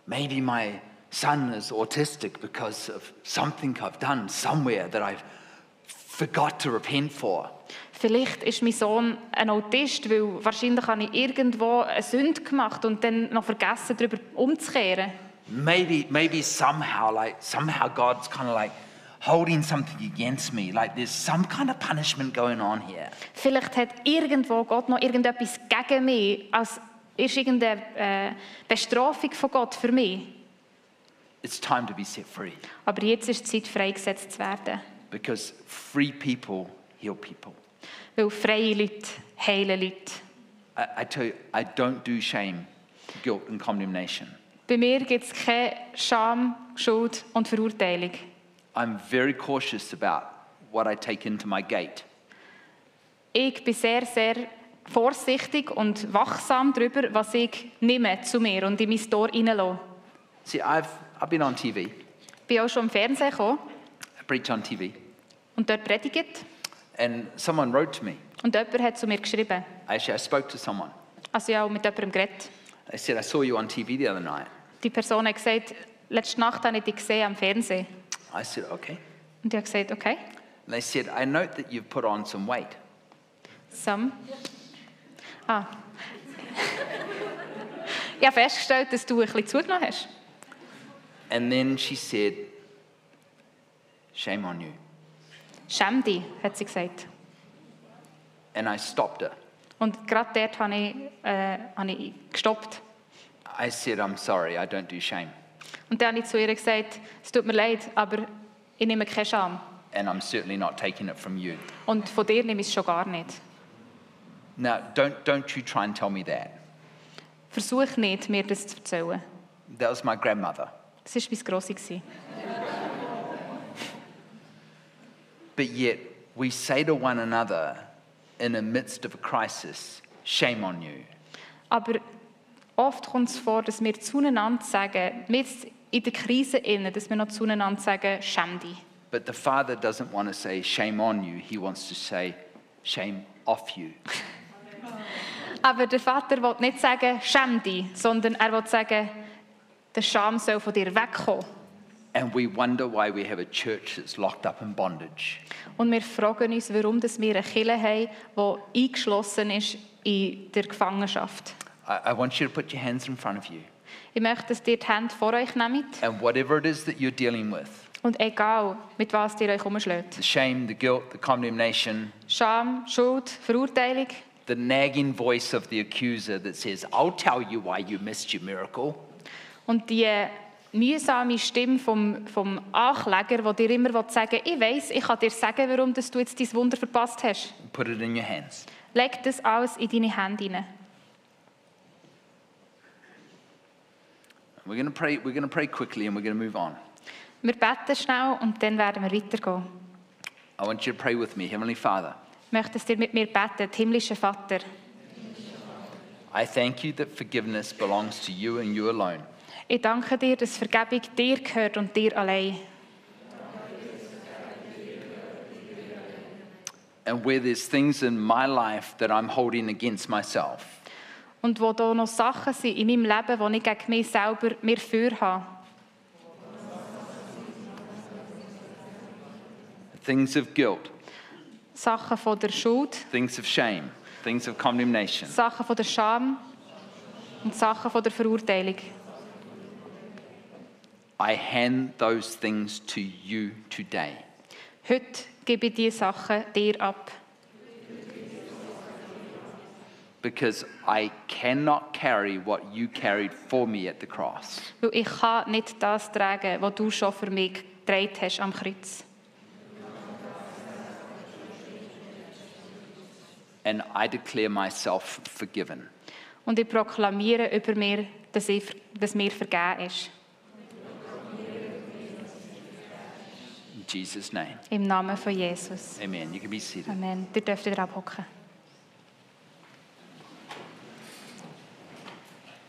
maybe my son is autistic because of something I've done somewhere that I've forgot to repent for. Vielleicht ist mein Sohn ein Autist, weil wahrscheinlich habe ich irgendwo eine Sünde gemacht und dann noch vergessen, darüber umzukehren. Maybe, maybe somehow, like somehow God's kind of like holding something against me. Like there's some kind of punishment going on here. Vielleicht hat irgendwo Gott noch irgendetwas gegen mich, als ist irgendeine äh, Bestrafung von Gott für mich. It's time to be set free Aber jetzt ist die Zeit, freigesetzt zu werden. because free people heal people. Weil freie Leute heilen Leute. I, I tell you, I don't do shame, guilt, and condemnation. Bei mir gibt es keine Scham, Schuld und Verurteilung. I'm very cautious about what I take into my gate. Ich bin sehr, sehr vorsichtig und wachsam darüber, was ich nehme zu mir und in mein Tor hineinlasse. See, I've, I've been on TV, Ich bin auch schon im Fernsehen gekommen I preach on TV, und dort predigt. and someone wrote to me. Und jemand hat zu mir geschrieben. Actually, I spoke to someone. Also ja, mit jemandem geredet. They said, I saw you on TV the other night. Die Person hat gesagt, letzte Nacht habe ich dich gesehen am Fernsehen. I said, okay. Und ich habe gesagt, okay, And they said, I note that you've put on some weight. Some. Ah. ich habe festgestellt, dass du ein bisschen zugenommen hast. And then she said, Shame on you. Schäm dich, hat sie gesagt. And I stopped her. Und gerade dort habe ich, äh, habe ich gestoppt. I said, I'm sorry, I don't do shame. Und dann habe ich zu ihr gesagt, es tut mir leid, aber ich nehme keine Scham. And I'm certainly not taking it from you. Und von dir nehme ich es schon gar nicht. Now, don't, don't you try and tell me that. Versuch nicht, mir das zu erzählen. That was my grandmother. Das war mein Grossi. But yet, we say to one another in the midst of a crisis, Shame on you. Aber oft kommt es vor, dass wir zueinander sagen, jetzt in der Krise innen, dass wir noch zueinander sagen, schäm dich. But the Father doesn't want to say, Shame on you. He wants to say, Shame off you. Aber der Vater will nicht sagen, schäm dich, sondern er will sagen, der Scham soll von dir wegkommen. And we wonder why we have a church that's locked up in bondage. Und wir fragen uns, warum dass wir eine Kirche haben, die eingeschlossen ist in der Gefangenschaft. I, I want you to put your hands in front of you. Ich möchte, dass ihr die Hände vor euch nehmt And whatever it is that you're dealing with und egal, mit was ihr euch umschlägt. the shame, the guilt, the condemnation, Scham, Schuld, Verurteilung, the nagging voice of the accuser that says, I'll tell you why you missed your miracle. Und die mühsame Stimme vom, vom Ankläger, wo dir immer sagen will, ich weiß, ich kann dir sagen, warum du jetzt dein Wunder verpasst hast. Put it in your hands. Leg das alles in deine Hände hinein. We're going to pray, we're going to pray quickly and we're going to move on. Wir beten schnell und dann werden wir weitergehen. I want you to pray with me. Heavenly Father, Ich möchte, dass ihr mit mir betet, himmlischer Vater. I thank you that forgiveness belongs to you and you alone. Ich danke dir, dass Vergebung dir gehört und dir allein. And where there's things in my life that I'm holding against myself, Und wo da noch Sachen sind in meinem Leben, die ich gegen mich selber mir für habe. things of guilt, Sachen von der Schuld, things of shame, things of condemnation, Sachen von der Scham und Sachen von der Verurteilung. I hand those things to you today. Heute gebe ich diese Sachen dir ab. Because I cannot carry what you carried for me at the cross. Weil ich kann nicht das tragen, was du schon für mich getragen hast am Kreuz. And I declare myself forgiven. Und ich proklamiere über mir, dass, ich, dass mir vergeben ist. In Jesus' name. Im Namen von Jesus. Amen. You can be seated. Amen. Ihr dürft wieder abhocken.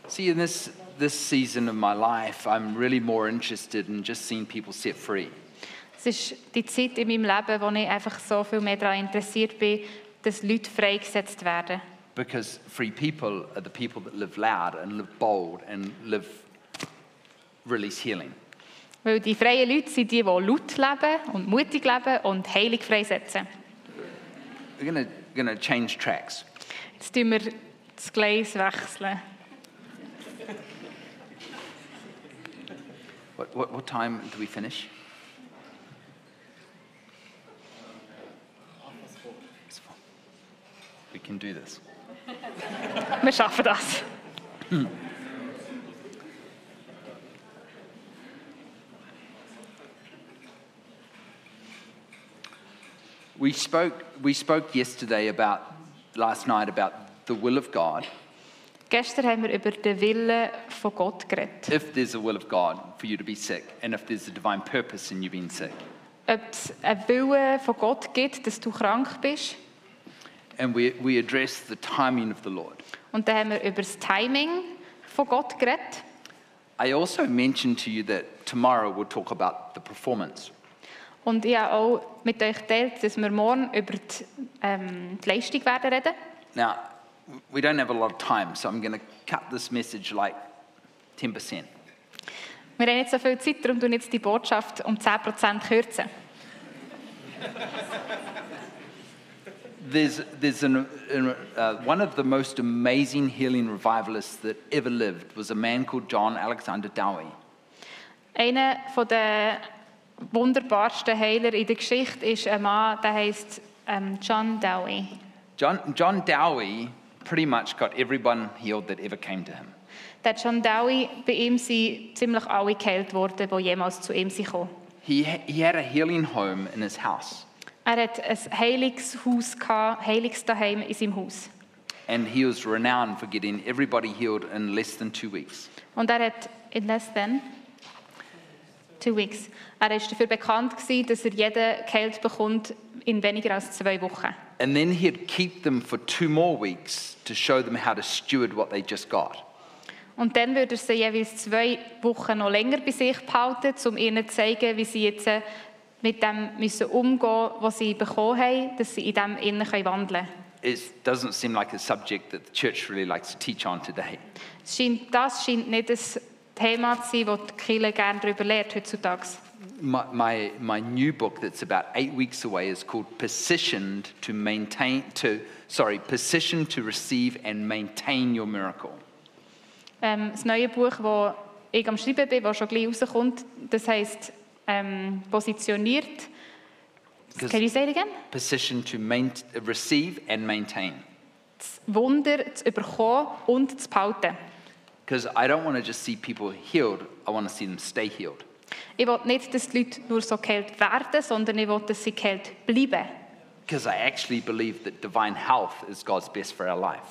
See, in this, this season of my life, I'm really more interested in just seeing people set free. Es ist die Zeit in meinem Leben, wo ich einfach so viel mehr daran interessiert bin, dass Leute freigesetzt werden. Because free people are the people that live loud and live bold and live release healing. Weil die freien Leute sind die, die laut leben und mutig leben und heilig freisetzen. We're going gonna change tracks. Jetzt tun wir das Gleis wechseln. What, what, what time do we finish? We can do this. Wir schaffen das. We spoke, we spoke yesterday about, last night, about the will of God. Gestern haben wir über den Willen von Gott geredet. If there's a will of God for you to be sick, and if there's a divine purpose in you being sick. Ob es einen Willen von Gott gibt, dass du krank bist. And we, we address the timing of the Lord. Und dann haben wir über das Timing von Gott geredet. I also mentioned to you that tomorrow we'll talk about the performance. Und ich habe auch mit euch geteilt, dass wir morgen über die, ähm, die Leistung werden reden. Now, we don't have a lot of time, so I'm going to cut this message like 10%. Wir haben nicht so viel Zeit, darum tun jetzt die Botschaft um 10% kürzen. There's, there's an, uh, one of the most amazing healing revivalists that ever lived was a man called John Alexander Dowie. Einer der wunderbarsten Heiler in der Geschichte ist ein Mann, der heißt ähm, John Dowie. John, John Dowie pretty much got everyone healed that ever came to him. Der John Dowie, bei ihm sind ziemlich alle geheilt worden, die jemals zu ihm sind. He, he had a healing home in his house, Er hat ein Heilungshaus gehabt, Heilungsdaheim in seinem Haus. and he was renowned for getting everybody healed in less than two weeks. Und er hat in less than two weeks. Er ist dafür bekannt gewesen, dass er jeden geheilt bekommt in weniger als zwei Wochen. And then he'd keep them for two more weeks to show them how to steward what they just got. Und dann würde er sie jeweils zwei Wochen noch länger bei sich behalten, um ihnen zu zeigen, wie sie jetzt äh, mit dem müssen umgehen was sie bekommen haben, dass sie in dem innen können wandeln. It doesn't seem like a subject that the church really likes to teach on today. Das scheint nicht das Thema sein, das die Kirche gerne darüber lehrt heutzutage. My, my, my new book that's about eight weeks away is called Positioned to Maintain, to, sorry, Positioned to Receive and Maintain Your Miracle. Ähm, das neue Buch, das ich am Schreiben bin, das schon gleich rauskommt, das heisst ähm, positioniert. Can you say it again? Positioned to main, receive and maintain. Das Wunder zu überkommen und zu behalten. Because I don't want to just see people healed, I want to see them stay healed. Ich will nicht, dass die Leute nur so geheilt werden, sondern ich will, dass sie geheilt bleiben. Because I actually believe that divine health is God's best for our life.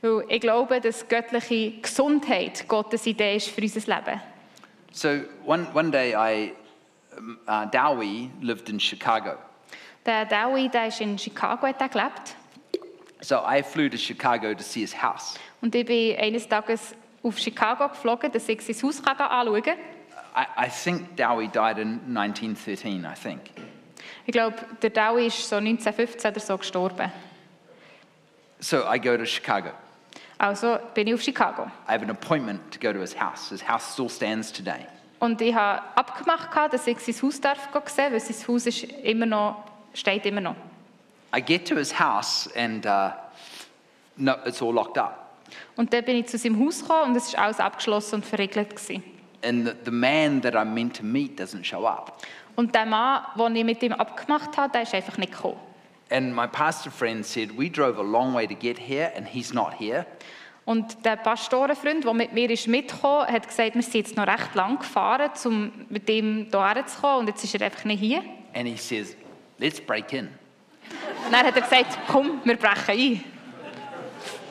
Weil ich glaube, dass göttliche Gesundheit Gottes Idee ist für unser Leben. So one, one day, I, um, uh, Dowie lived in Chicago. Der Dowie, der ist in Chicago hat er gelebt. So I flew to Chicago to see his house. Und ich bin eines Tages auf Chicago geflogen, dass ich sein Haus kann anschauen kann. I, I think Dowie died in 1913, I think. Ich glaube, der Dowie ist so 1915 oder so gestorben. So I go to Chicago. Also bin ich auf Chicago. I have an appointment to go to his house. His house still stands today. Und ich habe abgemacht, dass ich sein Haus darf sehen weil sein Haus ist immer noch, steht immer noch. I get to his house and uh, no, it's all locked up. Und dann bin ich zu seinem Haus gekommen und es war alles abgeschlossen und verriegelt. Gewesen. And the, the man that I'm meant to meet doesn't show up. Und der Mann, den ich mit ihm abgemacht habe, der ist einfach nicht gekommen. And my pastor friend said, We drove a long way to get here and he's not here. Und der Pastorenfreund, der mit mir ist mitgekommen hat gesagt, wir sind jetzt noch recht lang gefahren, um mit ihm hierher zu kommen und jetzt ist er einfach nicht hier. And he says, Let's break in. Und dann hat er gesagt, komm, wir brechen ein.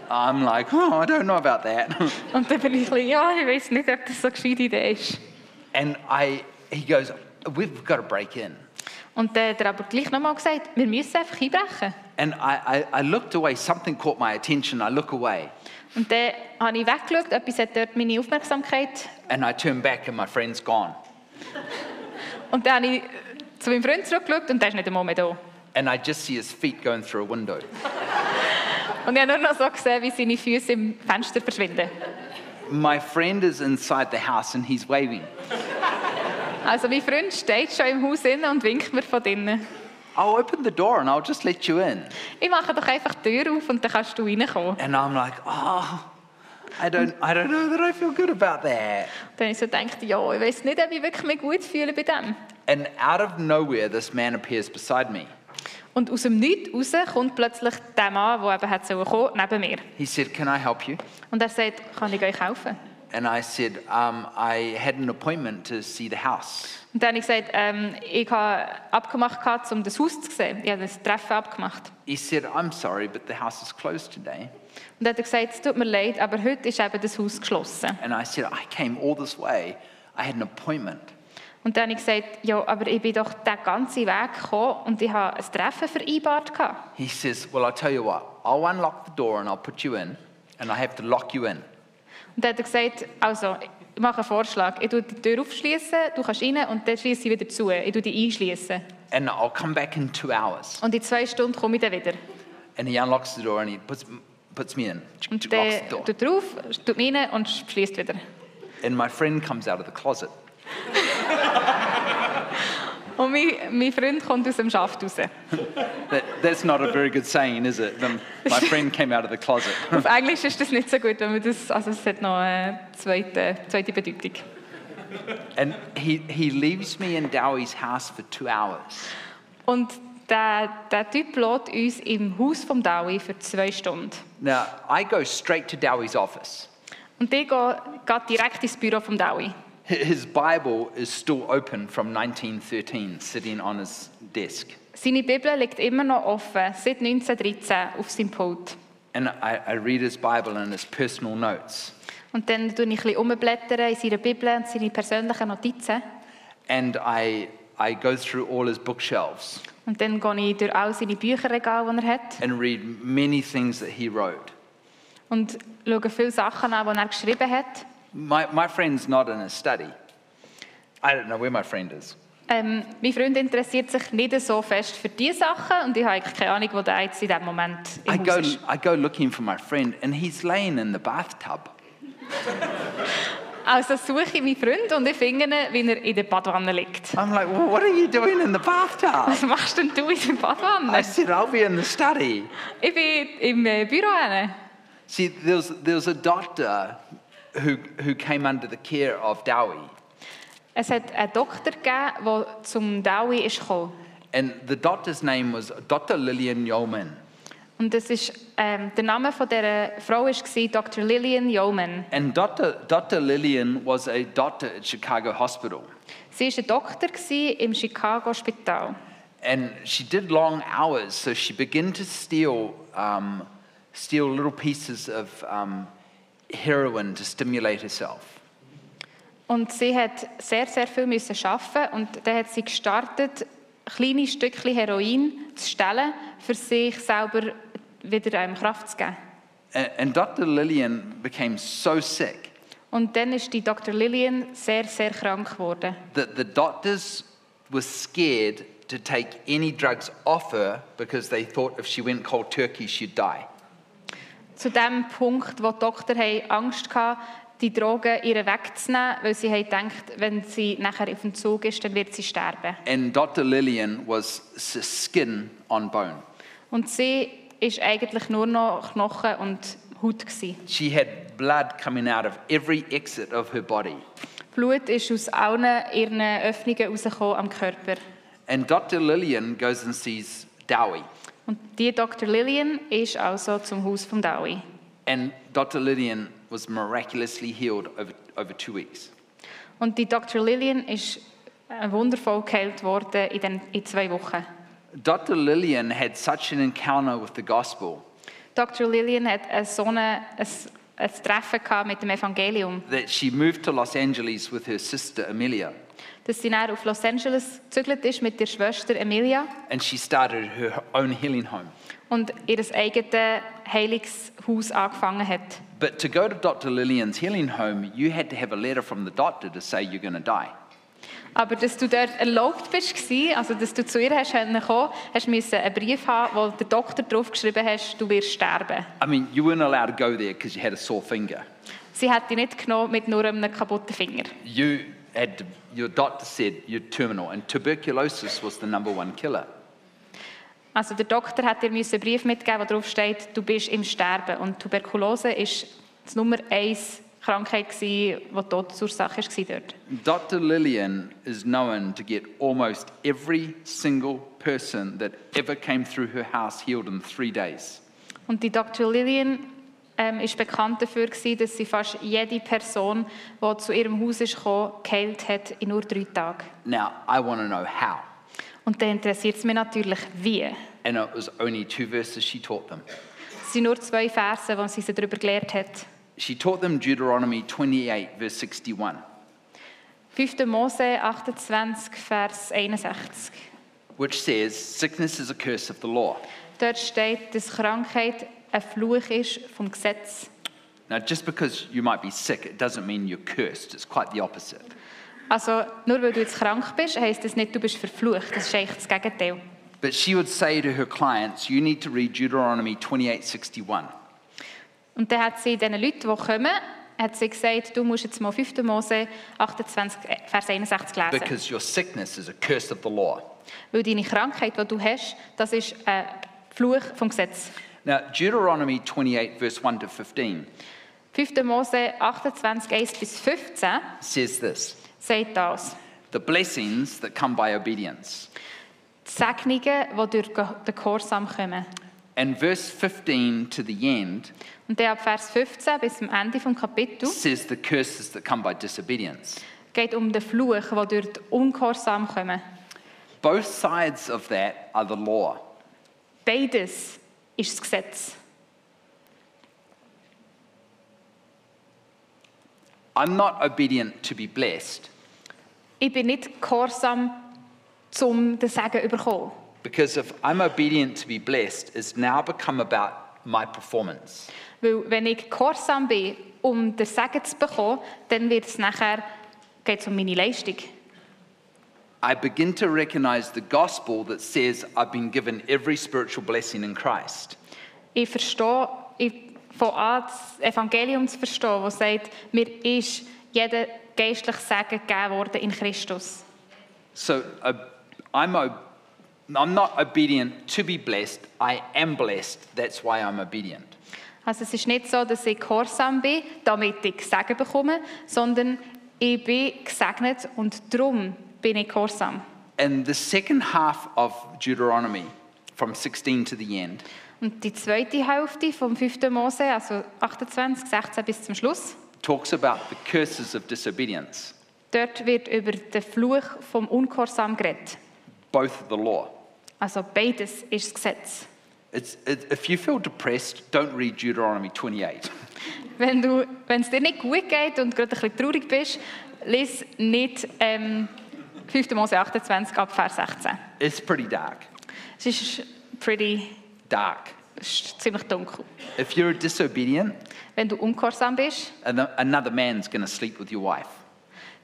I'm like, Oh, I don't know about that. Und dann bin ich bisschen, ja, ich weiß nicht, ob das so eine gescheite Idee ist. and I, he goes, We've got to break in. Und dann hat er aber gleich nochmal gesagt, wir müssen einfach einbrechen. And I, I, I looked away, something caught my attention. I look away Und dann habe ich weggeschaut, etwas hat dort meine Aufmerksamkeit. and I turn back and my friend's gone. Und dann habe ich zu meinem Freund zurückgeschaut und der ist nicht einmal mehr da. And I just see his feet going through a window. Und er ich habe nur noch so gesehen, wie seine Füße im Fenster verschwinden. My friend is inside the house and he's waving. Also mein Freund steht schon im Haus innen und winkt mir von drinnen. I'll open the door and I'll just let you in. Ich mache doch einfach die Tür auf und dann kannst du reinkommen. And I'm like, oh, I don't, I don't know that I feel good about that. Dann ich so gedacht, ja, ich weiß nicht, ob ich wirklich mich gut fühle bei dem. And out of nowhere, this man appears beside me. Und aus dem Nichts raus kommt plötzlich der Mann, der eben hat sollen kommen, neben mir. He said, Can I help you? Und er sagt, kann ich euch helfen? And I said, um, I had an appointment to see the house. Und dann habe ich gesagt, ähm, ich habe abgemacht, gehabt, um das Haus zu sehen. Ich habe das Treffen abgemacht. He said, I'm sorry, but the house is closed today. Und dann hat er gesagt, es tut mir leid, aber heute ist eben das Haus geschlossen. And I said, I came all this way. I had an appointment. Und dann habe ich gesagt, ja, aber ich bin doch den ganzen Weg gekommen und ich habe ein Treffen vereinbart. Gehabt. He says, Well, I'll tell you what, I'll unlock the door and I'll put you in, and I have to lock you in. Und dann hat er gesagt, also, ich mache einen Vorschlag. Ich tue die Tür aufschließen, du kannst rein und dann schließe ich wieder zu. Ich tue die einschließen. And I'll come back in two hours. Und in zwei Stunden komme ich dann wieder. And he unlocks the door and he puts, puts me in, Und door. tut er auf, tut mich rein und schließt wieder. And my friend comes out of the closet. Und mein, mein Freund kommt aus dem Schaft raus. That, that's not a very good saying, is it? The- my friend came out of the closet. Auf Englisch ist das nicht so gut, wenn man das, also es hat noch eine zweite, zweite Bedeutung. And he, he leaves me in Dowie's house for two hours. Und der, der Typ lädt uns im Haus vom Dawi für zwei Stunden. Now, I go straight to Dowie's office. Und ich gehe, direkt ins Büro vom Dawi. Hi- His Bible is still open from 1913, sitting on his desk. Seine Bibel liegt immer noch offen, seit 1913 auf seinem Pult. And I, I read his Bible and his personal notes. Und dann tue ich ein bisschen umblättern in seiner Bibel und seine persönlichen Notizen. And I, I go through all his bookshelves Und dann gehe ich durch all seine Bücherregale, die er hat. and read many things that he wrote. Und schaue viele Sachen an, die er geschrieben hat. My, my friend's not in a study. I don't know where my friend is. Ähm, mein Freund interessiert sich nicht so fest für diese Sachen und ich habe keine Ahnung, wo der jetzt in diesem Moment I im go, Haus ist. I go looking for my friend, and he's laying in the bathtub. Also suche ich meinen Freund und ich finde ihn, wie er in der Badwanne liegt. I'm like, well, what are you doing in the bathtub? Was machst denn du in der I Badwanne? said, I'll be in the study. Ich bin im äh, Büro. Hin. See, there was, there was a doctor who, who came under the care of Dowie, Es hat einen Doktor gegeben, der zum Dawi ist gekommen. and the doctor's name was Dr. Lillian Yeoman. Und das ist, ähm, der Name von dieser Frau war Dr. Lillian Yeoman. And Dr. Dr. Lillian was a doctor at Chicago Hospital. Sie war ein Doktor im Chicago Spital. And she did long hours, so she began to steal, um, steal little pieces of um, heroin to stimulate herself. Und sie hat sehr, sehr viel müssen arbeiten und dann hat sie gestartet, kleine Stückchen Heroin zu stellen, für sich selber wieder ähm, Kraft zu geben. And, and Dr. Lillian became so sick Und dann ist die Dr. Lillian sehr, sehr krank geworden. that the doctors were scared to take any drugs off her because they thought if she went cold turkey, she'd die. Zu dem Punkt, wo die Doktor Angst hatten, die Drogen ihr wegzunehmen, weil sie gedacht, wenn sie nachher auf dem Zug ist, dann wird sie sterben. And Dr. Lillian was skin on bone. Und sie ist eigentlich nur noch Knochen und Haut gewesen. She had blood coming out of every exit of her body. Blut ist aus allen ihren Öffnungen rausgekommen am Körper. And Dr. Lillian goes and sees Dowie. Und die Dr. Lillian ist also zum Haus vom Dawi. And Dr. Lydian was miraculously healed over, over two weeks. Und die Dr. Lillian ist wundervoll geheilt worden in, den, in zwei Wochen. Dr. Lillian had such an encounter with the gospel Dr. Lillian hat so eine, ein, ein Treffen mit dem Evangelium, that she moved to Los Angeles with her sister Amelia dass sie dann auf Los Angeles gezügelt ist mit der Schwester Emilia and she started her own healing home. und ihr eigenes Heilungshaus angefangen hat. But to go to Dr. Lillian's healing home, you had to have a letter from the doctor to say you're going to die. Aber dass du dort erlaubt bist, also dass du zu ihr hast kommen, hast du müssen einen Brief haben, wo der Doktor drauf geschrieben hast, du wirst sterben. I mean, you weren't allowed to go there because you had a sore finger. Sie hat dich nicht genommen mit nur einem kaputten Finger. You had your doctor said you're terminal, and tuberculosis was the number one killer. Also der Doktor hat dir einen Brief mitgeben, wo drauf steht, du bist im Sterben. Und Tuberkulose ist die Nummer eins Krankheit gsi, die Todesursache dort. Dr. Lillian is known to get almost every single person that ever came through her house healed in three days. Und die Dr. Lillian ähm, ist bekannt dafür gewesen, dass sie fast jede Person, die zu ihrem Haus ist gekommen, geheilt hat in nur drei Tagen. Now, I want to know how. Und dann interessiert es mich natürlich, wie. And it was only two verses she taught them. Es sind nur zwei Verse, wo sie sie darüber gelehrt hat. She taught them Deuteronomy 28, verse 61. 5. Mose 28, Vers 61. which says, Sickness is a curse of the law. Dort steht, dass Krankheit ein Fluch ist vom Gesetz. Now, just because you might be sick, it doesn't mean you're cursed. It's quite the opposite. Also nur weil du jetzt krank bist, heisst das nicht, du bist verflucht. Das ist eigentlich das Gegenteil. But she would say to her clients, You need to read Deuteronomy 28, 61. Und dann hat sie den Leuten, die kommen, hat sie gesagt, du musst jetzt mal 5. Mose 28, äh, Vers 61 lesen. Because your sickness is a curse of the law. Weil deine Krankheit, die du hast, das ist ein Fluch vom Gesetz. Now, Deuteronomy 28, verse 1 to 15 5. Mose 28, 1 bis 15 says this sagt das. The blessings that come by obedience. Die Segnungen, die durch den Gehorsam kommen. And verse 15 to the end Und dann ab Vers 15 bis zum Ende des Kapitels says the curses that come by disobedience. geht um den Fluch, der durch den Ungehorsam kommen. Both sides of that are the law. Beides ist das Gesetz. I'm not obedient to be blessed Ich bin nicht gehorsam, um den Segen zu bekommen. because if I'm obedient to be blessed, it's now become about my performance. Weil wenn ich gehorsam bin, um den Segen zu bekommen, dann wird es nachher geht's um meine Leistung. I begin to recognize the gospel that says I've been given every spiritual blessing in Christ. Ich verstehe, ich fange an, das Evangelium zu verstehen, das sagt, mir ist jeder geistliche Segen gegeben worden in Christus. So uh, I'm, I'm not obedient to be blessed, I am blessed. That's why I'm obedient. Also es ist nicht so, dass ich gehorsam bin, damit ich Segen bekomme, sondern ich bin gesegnet und darum bin ich gehorsam. And the second half of Deuteronomy, from 16 to the end, Und die zweite Hälfte vom 5. Mose, also 28, 16 bis zum Schluss, talks about the curses of disobedience, dort wird über den Fluch vom Ungehorsam geredet. both the law. Also beides ist das Gesetz. It's, it, if you feel depressed, don't read Deuteronomy 28. Wenn, du, wenn es dir nicht gut geht und gerade ein bisschen traurig bist, lies nicht ähm, 5. Mose 28 ab Vers 16. It's pretty dark. Es ist pretty, Dark. ist ziemlich dunkel. If you're disobedient, Wenn du ungehorsam bist, ano- another man's going to sleep with your wife.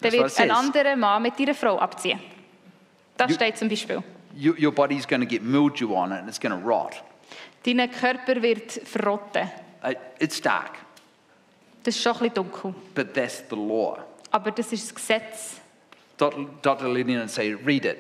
dann wird ein anderer Mann mit deiner Frau abziehen. Das You- steht zum Beispiel. You, your body's going to get mildew on it and it's going to rot. Dein Körper wird verrotten. Uh, it's dark, Das ist schon ein bisschen dunkel. but that's the law. Aber das ist das Gesetz. Dr. Lillian would say, read it.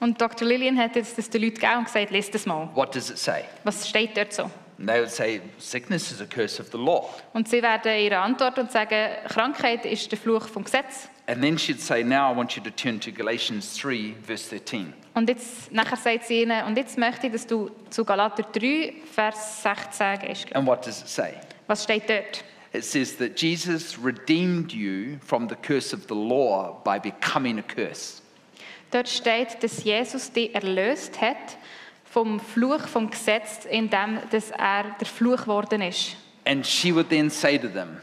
Und Dr. Lillian hat jetzt das den Leuten gegeben und gesagt, lest das mal. What does it say? Was steht dort so? And they would say, sickness is a curse of the law. Und sie werden ihre Antwort und sagen, Krankheit ist der Fluch vom Gesetz. And then she'd say, now I want you to turn to Galatians 3, verse 13. Und jetzt, nachher sagt sie ihnen, und jetzt möchte ich, dass du zu Galater 3, Vers 16 gehst. And what does it say? Was steht dort? It says that Jesus redeemed you from the curse of the law by becoming a curse. Dort steht, dass Jesus dich erlöst hat vom Fluch vom Gesetz, indem dass er der Fluch geworden ist. And she would then say to them,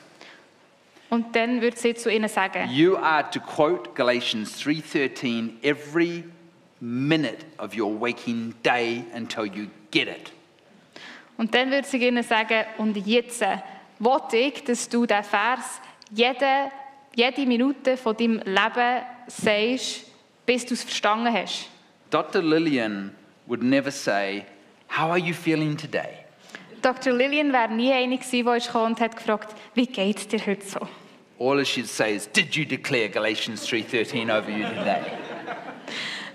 Und dann wird sie zu ihnen sagen, You are to quote Galatians 3:13 every minute of your waking day until you get it. und dann wird sie ihnen sagen, und jetzt will ich, dass du den Vers jede, jede Minute von deinem Leben sagst, bis du es verstanden hast. Dr. Lillian would never say, How are you feeling today? Dr. Lillian wäre nie eine gewesen, die und hat gefragt, wie geht es dir heute so? All she'd say is, Did you declare Galatians 3:13 over you today?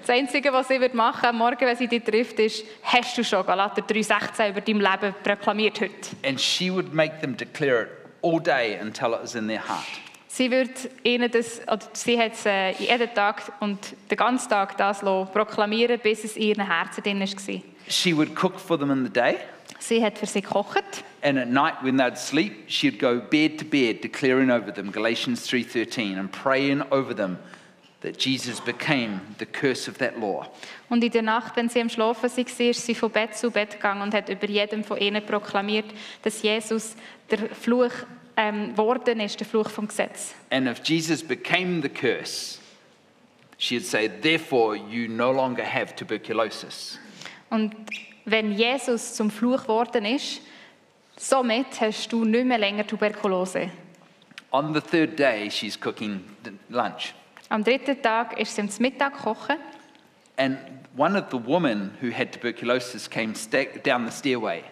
Das Einzige, was sie wird machen am Morgen, wenn sie dich trifft, ist, hast du schon Galater 3,16 über dein Leben proklamiert heute? And she would make them declare it all day until it was in their heart. Sie wird ihnen das, oder sie hat es äh, jeden Tag und den ganzen Tag das lassen, proklamieren, bis es in ihren Herzen drin war. She would cook for them in the day, Sie hat für sie gekocht and at night when they'd sleep, she'd go bed to bed declaring over them Galatians 3:13 and praying over them that Jesus became the curse of that law. und in der Nacht, wenn sie am Schlafen war, ist sie von Bett zu Bett gegangen und hat über jedem von ihnen proklamiert, dass Jesus der Fluch ähm, geworden ist, der Fluch vom Gesetz. And if Jesus became the curse, she'd say, therefore you no longer have tuberculosis. Und wenn Jesus zum Fluch geworden ist, somit hast du nicht mehr länger Tuberkulose. On the third day, she's cooking lunch. Am dritten Tag ist sie am Mittag kochen And one of the women who had tuberculosis came down the stairway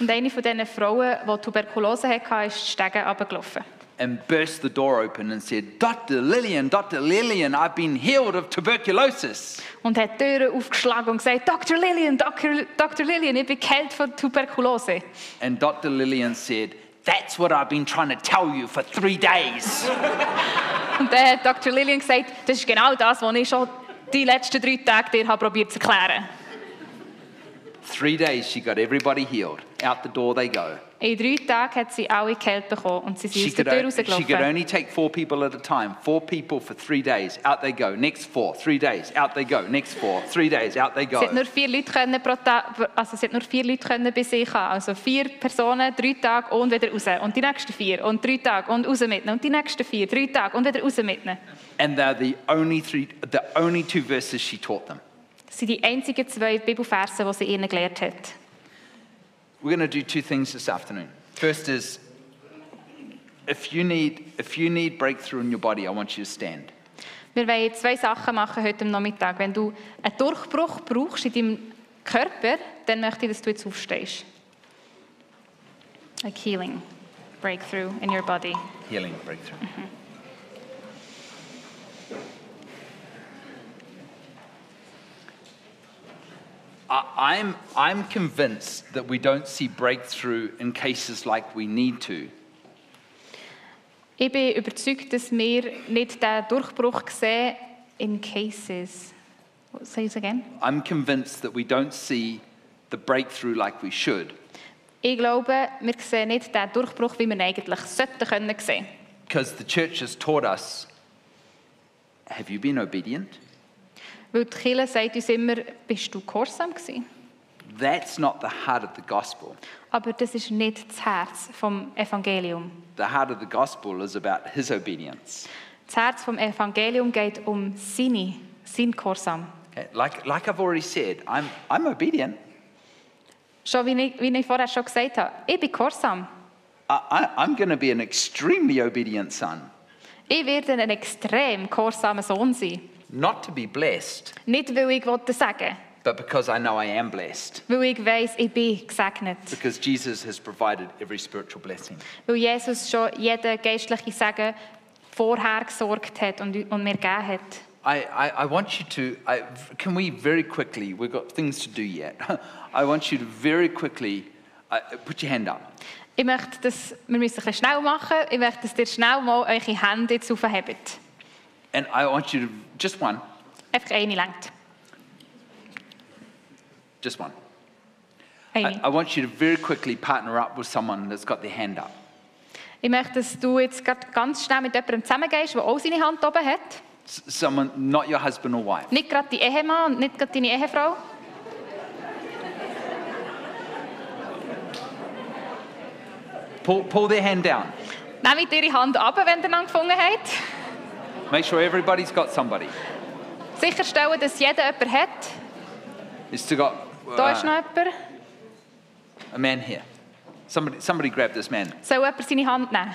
und eine von diesen Frauen, die Tuberkulose hatte, ist die Stege runtergelaufen and burst the door open and said, Dr. Lillian, Dr. Lillian, I've been healed of tuberculosis. und hat die Türen aufgeschlagen und gesagt, Dr. Lillian, Dr. Dr. Lillian, ich bin geheilt von Tuberkulose. And Dr. Lillian said, That's what I've been trying to tell you for three days. Und dann hat Dr. Lillian gesagt, das ist genau das, was ich schon die letzten drei Tage dir habe probiert zu erklären. three days, she got everybody healed. Out the door they go. In drei Tagen hat sie alle geheilt bekommen und sie sind She aus der Tür o- she could rausgelaufen. only take four people at a time. Four people for three days. Out they go. Next four. Three days. Out they go. Next four. Three days. Out they Sie hat go. nur vier Leute können pro Tag, also sie hat nur vier Leute können bei sich haben. Also vier Personen, drei Tage und wieder raus. Und die nächsten vier und drei Tage und raus mitnehmen. Und die nächsten vier, drei Tage und wieder raus mitnehmen. And they're the only three, the only two verses she taught them. Das sind die einzigen zwei Bibelverse, die sie ihnen gelehrt hat. We're going to do two things this afternoon. First is, if you need, if you need breakthrough in your body, I want you to stand. Wir wollen zwei Sachen machen heute am Nachmittag. Wenn du einen Durchbruch brauchst in deinem Körper, dann möchte ich, dass du jetzt aufstehst. Like healing, breakthrough in your body. Healing breakthrough. I- I'm, I'm convinced that we don't see breakthrough in cases like we need to Ich bin überzeugt, dass wir nicht den Durchbruch sehen in Cases. Say it again. I'm convinced that we don't see the breakthrough like we should Ich glaube, wir sehen nicht den Durchbruch, wie wir eigentlich sollten können sehen. because the church has taught us have you been obedient? Weil die Kirche sagt uns immer, bist du gehorsam gewesen? That's not the heart of the gospel. Aber das ist nicht das Herz vom Evangelium. The heart of the gospel is about his obedience. Das Herz vom Evangelium geht um seine, sein Gehorsam. Okay? Like, like I've already said, I'm, I'm obedient. Schon wie ich, wie ich vorher schon gesagt habe, ich bin gehorsam. I, I'm going to be an extremely obedient son, Ich werde ein extrem gehorsamer Sohn sein. Not to be blessed, Nicht, weil ich wollte sagen, but because I know I am blessed. weil ich weiß, ich bin gesegnet. Because Jesus has provided every spiritual blessing. Weil Jesus schon jeden geistlichen Segen vorher gesorgt hat und, und mir gegeben hat. I, I, I want you to, I, can we very quickly, we've got things to do yet. I want you to very quickly uh, put your hand up. Ich möchte, dass wir müssen schnell machen. Ich möchte, dass ihr schnell mal eure Hände jetzt aufhebt. And I want you to, just one, Einfach eine lenkt. just one. I, Eine. I want you to very quickly partner up with someone that's got their hand up. Ich möchte, dass du jetzt grad ganz schnell mit jemandem zusammengehst, der auch seine Hand oben hat. S- someone, not your husband or wife. Nicht gerade die Ehemann und nicht gerade deine Ehefrau. Pull, pull their hand down. Nehmt ihre Hand ab, wenn ihr gefunden habt. Make sure everybody's got somebody. Sicherstellen, dass jeder jemanden hat. It's still got Da ist uh, noch jemand. a man here. Somebody, somebody grab this man. Soll jemand seine Hand nehmen?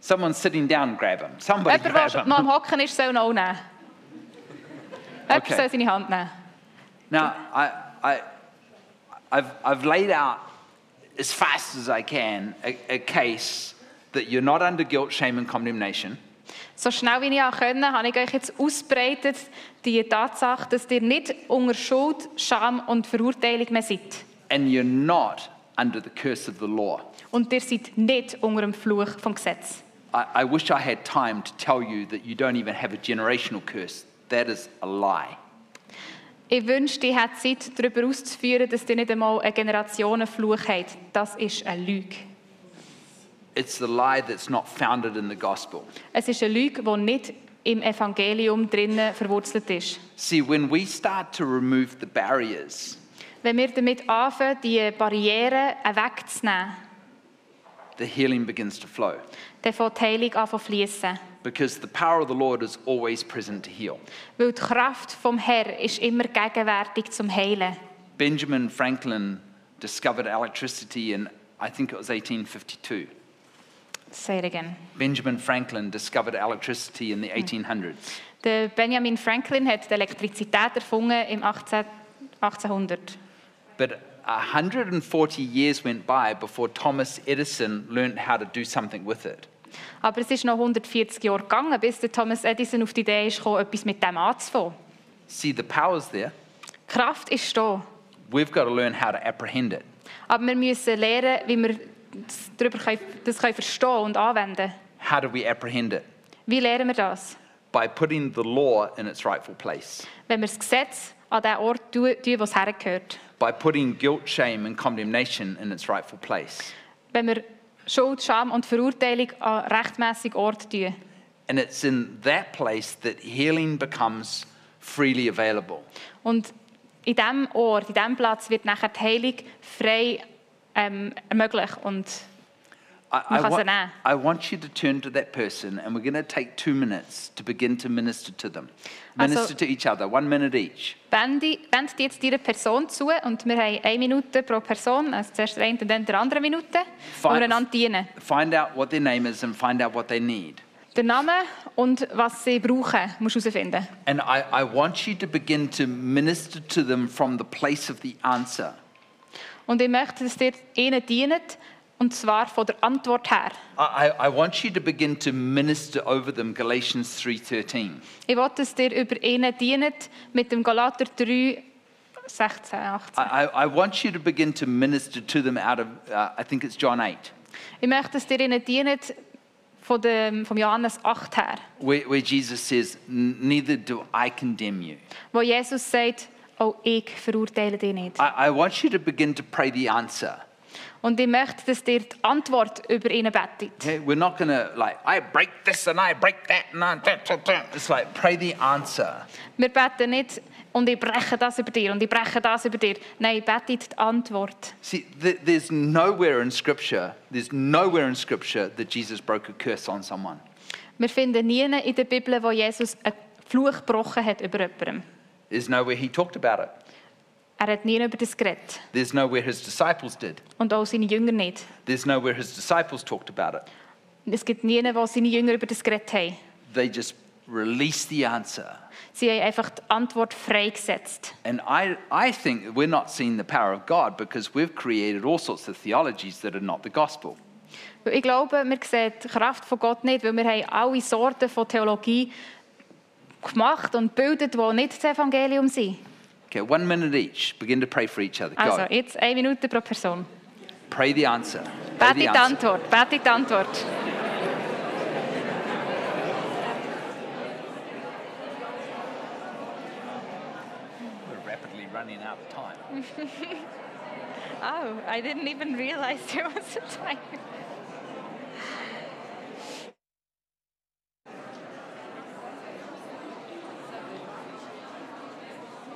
Someone sitting down, grab him. Somebody Jemand, grab der him. noch am Hocken ist, soll ihn auch nehmen. Jemand Okay. soll seine Hand nehmen. Now, I, I, I've, I've laid out as fast as I can a, a case that you're not under guilt, shame, and condemnation. So schnell wie ich auch können, habe ich euch jetzt ausbreitet die Tatsache, dass ihr nicht unter Schuld, Scham und Verurteilung mehr seid. and you're not under the curse of the law. Und ihr seid nicht unter dem Fluch vom Gesetz. I, I wish I had time to tell you that you don't even have a generational curse. That is a lie. Ich wünschte, ich hätte Zeit, darüber auszuführen, dass ihr nicht einmal einen Generationenfluch habt. Das ist eine Lüge. It's the lie that's not founded in the gospel. Es ist eine Lüge, die nicht im Evangelium drinnen verwurzelt ist. See, when we start to remove the barriers, Wenn wir damit anfangen, die Barrieren wegzunehmen, the healing begins to flow. Dann Heilung an fließen. Because the power of the Lord is always present to heal. Weil die Kraft vom Herrn ist immer gegenwärtig zum Heilen. Benjamin Franklin discovered electricity in, I think it was 1852. Say it again. Benjamin Franklin discovered electricity in the 1800s. Der Benjamin Franklin hat die Elektrizität erfunden im 18, 1800. But 140 years went by before Thomas Edison learned how to do something with it. Aber es ist noch 140 Jahre gegangen, bis der Thomas Edison auf die Idee gekommen, etwas mit dem anzufangen. See, the power's there. Die Kraft ist da. We've got to learn how to apprehend it. Aber wir müssen lernen, wie wir das, darüber können, das können verstehen und anwenden How do we apprehend it? Wie lernen wir das? By putting the law in its rightful place, Wenn wir das Gesetz an den Ort tun, wo es hergehört. by putting guilt, shame, and condemnation in its rightful place. Wenn wir Schuld, Scham und Verurteilung an rechtmäßigen Ort tun. And it's in that place that healing becomes freely available. Und in diesem Ort, in diesem Platz wird nachher die Heilung frei ähm, ermöglicht. Und I, I, kann wa- I want you to turn to that person, and we're going to take two minutes to begin to minister to them. Also- Minister to each other, one minute each. wende, wende jetzt dieser Person zu und wir haben eine Minute pro Person, also zuerst der eine und dann der andere Minute, wo Fein. einander dienen. Find out what their name is and find out what they need. Der Name und was sie brauchen, musst du herausfinden. And I, I want you to begin to minister to them from the place of the answer. Und ich möchte, dass ihr ihnen dient, und zwar von der Antwort her. I, I want you to begin to minister over them Galatians 3.13. Ich will, dass ihr über ihnen dient mit dem Galater 3, 16, 18. I, I want you to begin to minister to them out of, uh, I think it's John 8, Ich möchte, dass ihr ihnen dient von dem, vom Johannes 8 her, where, where Jesus says, "N- neither do I condemn you. wo Jesus sagt, auch ich verurteile dich nicht. I, I want you to begin to pray the answer. Und ich möchte, dass ihr die Antwort über ihnen betet. Okay? We're not to like, I break this and I break that and I, da, da, da. It's like, pray the answer. Wir beten nicht, und ich breche das über dir, und ich breche das über dir. Nein, betet die Antwort. See, th- there's nowhere in Scripture, there's nowhere in Scripture that Jesus broke a curse on someone. Wir finden nie in der Bibel, wo Jesus einen Fluch gebrochen hat über jemanden. There's nowhere he talked about it. Er hat nie über das geredet. There's nowhere his disciples did. Und auch seine Jünger nicht. There's nowhere his disciples talked about it. Es gibt nie, wo seine Jünger über das geredet haben. They just released the answer. Sie haben einfach die Antwort freigesetzt. And I, I think we're not seeing the power of God because we've created all sorts of theologies that are not the gospel. Ich glaube, wir sehen die Kraft von Gott nicht, weil wir haben alle Sorten von Theologie gemacht und gebildet, die nicht das Evangelium sind. Okay, one minute each. Begin to pray for each other. Go. Also, jetzt eine Minute pro Person. Pray the answer. Pray Betet the die answer. Antwort, betet die Antwort. running out of time. Oh, I didn't even realize there was a time.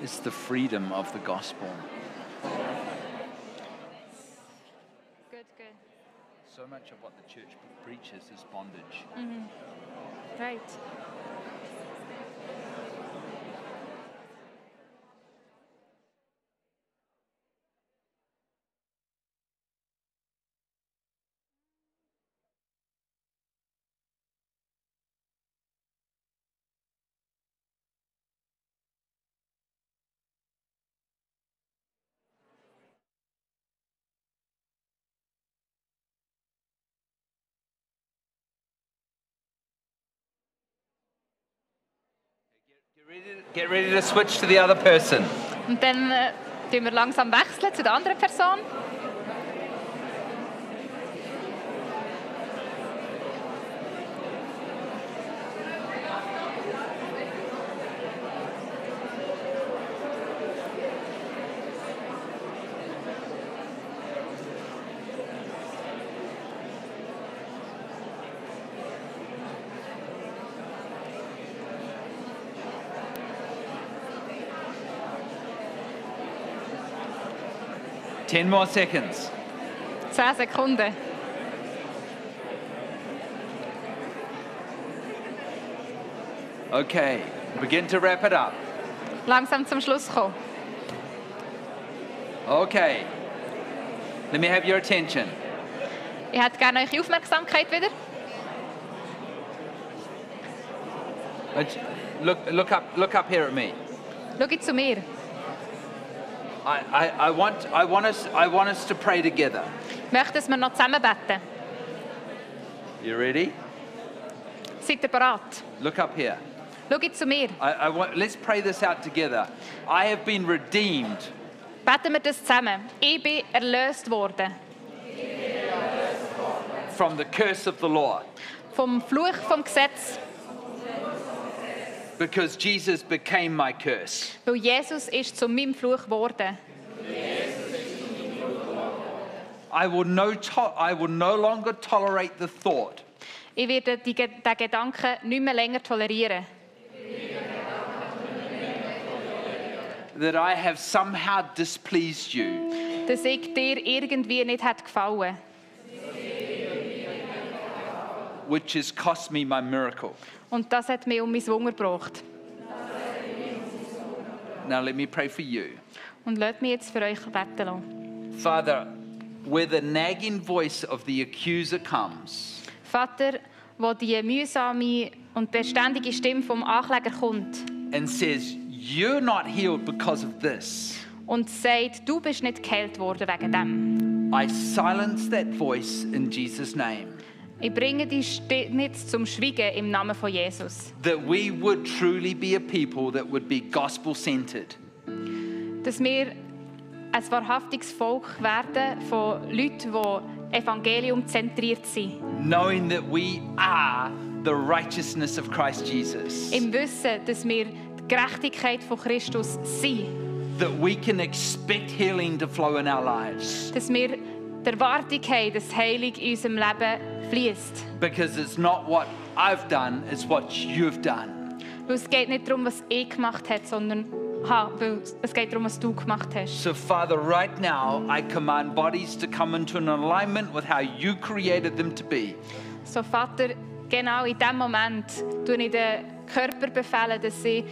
It's the freedom of the gospel. Good, good. So much of what the church preaches is bondage. Mm-hmm. Right. Get ready, to, switch to the other person. Und dann äh, wir langsam wechseln zu der anderen Person. Ten more seconds. 10 Sekunden. Okay, begin to wrap it up. Langsam zum Schluss kommen. Okay. Let me have your attention. Ich hätte gerne eure Aufmerksamkeit wieder. Look, look up, look up here at me. Schaut zu mir. I, I, I, want, I, want us, I want us to pray together. Ich möchte, dass wir noch zusammen beten. You ready? Seid ihr bereit? Look up here. Schaut zu mir. I, I want, let's pray this out together. I have been redeemed Beten wir das zusammen. Ich bin erlöst worden from the curse of the law vom Fluch vom Gesetz, because Jesus became my curse. weil Jesus ist zu meinem Fluch geworden. I will no, to- I will no longer tolerate the thought Ich werde die, Ge- den Gedanken nicht mehr länger tolerieren, that I have somehow displeased you. dass ich dir irgendwie nicht hat gefallen which has cost me my miracle. Und das hat mich um mein Wunder gebracht. Now, let me pray for you. Und lasst mich jetzt für euch beten lassen. Father, where the nagging voice of the accuser comes, Vater, wo die mühsame und beständige Stimme vom Ankläger kommt and says, You're not healed because of this, und sagt, du bist nicht geheilt worden wegen dem. I silence that voice in Jesus' name. Ich bringe Stimme jetzt zum Schweigen im Namen von Jesus. That we would truly be a people that would be gospel centered, Dass wir ein wahrhaftiges Volk werden von Leuten, die Evangelium zentriert sind. knowing that we are the righteousness of Christ Jesus. Im Wissen, dass wir die Gerechtigkeit von Christus sind. That we can expect healing to flow in our lives. Dass wir die Erwartung haben, dass Heilig in unserem Leben fließt. Because it's not what I've done, it's what you've done. Weil es geht nicht darum, was ich gemacht habe, sondern ha, weil es geht darum, was du gemacht hast. So, Father, right now, I command bodies to come into an alignment with how you created them to be. So, Vater, genau in diesem Moment tue ich den Körper befehlen, dass sie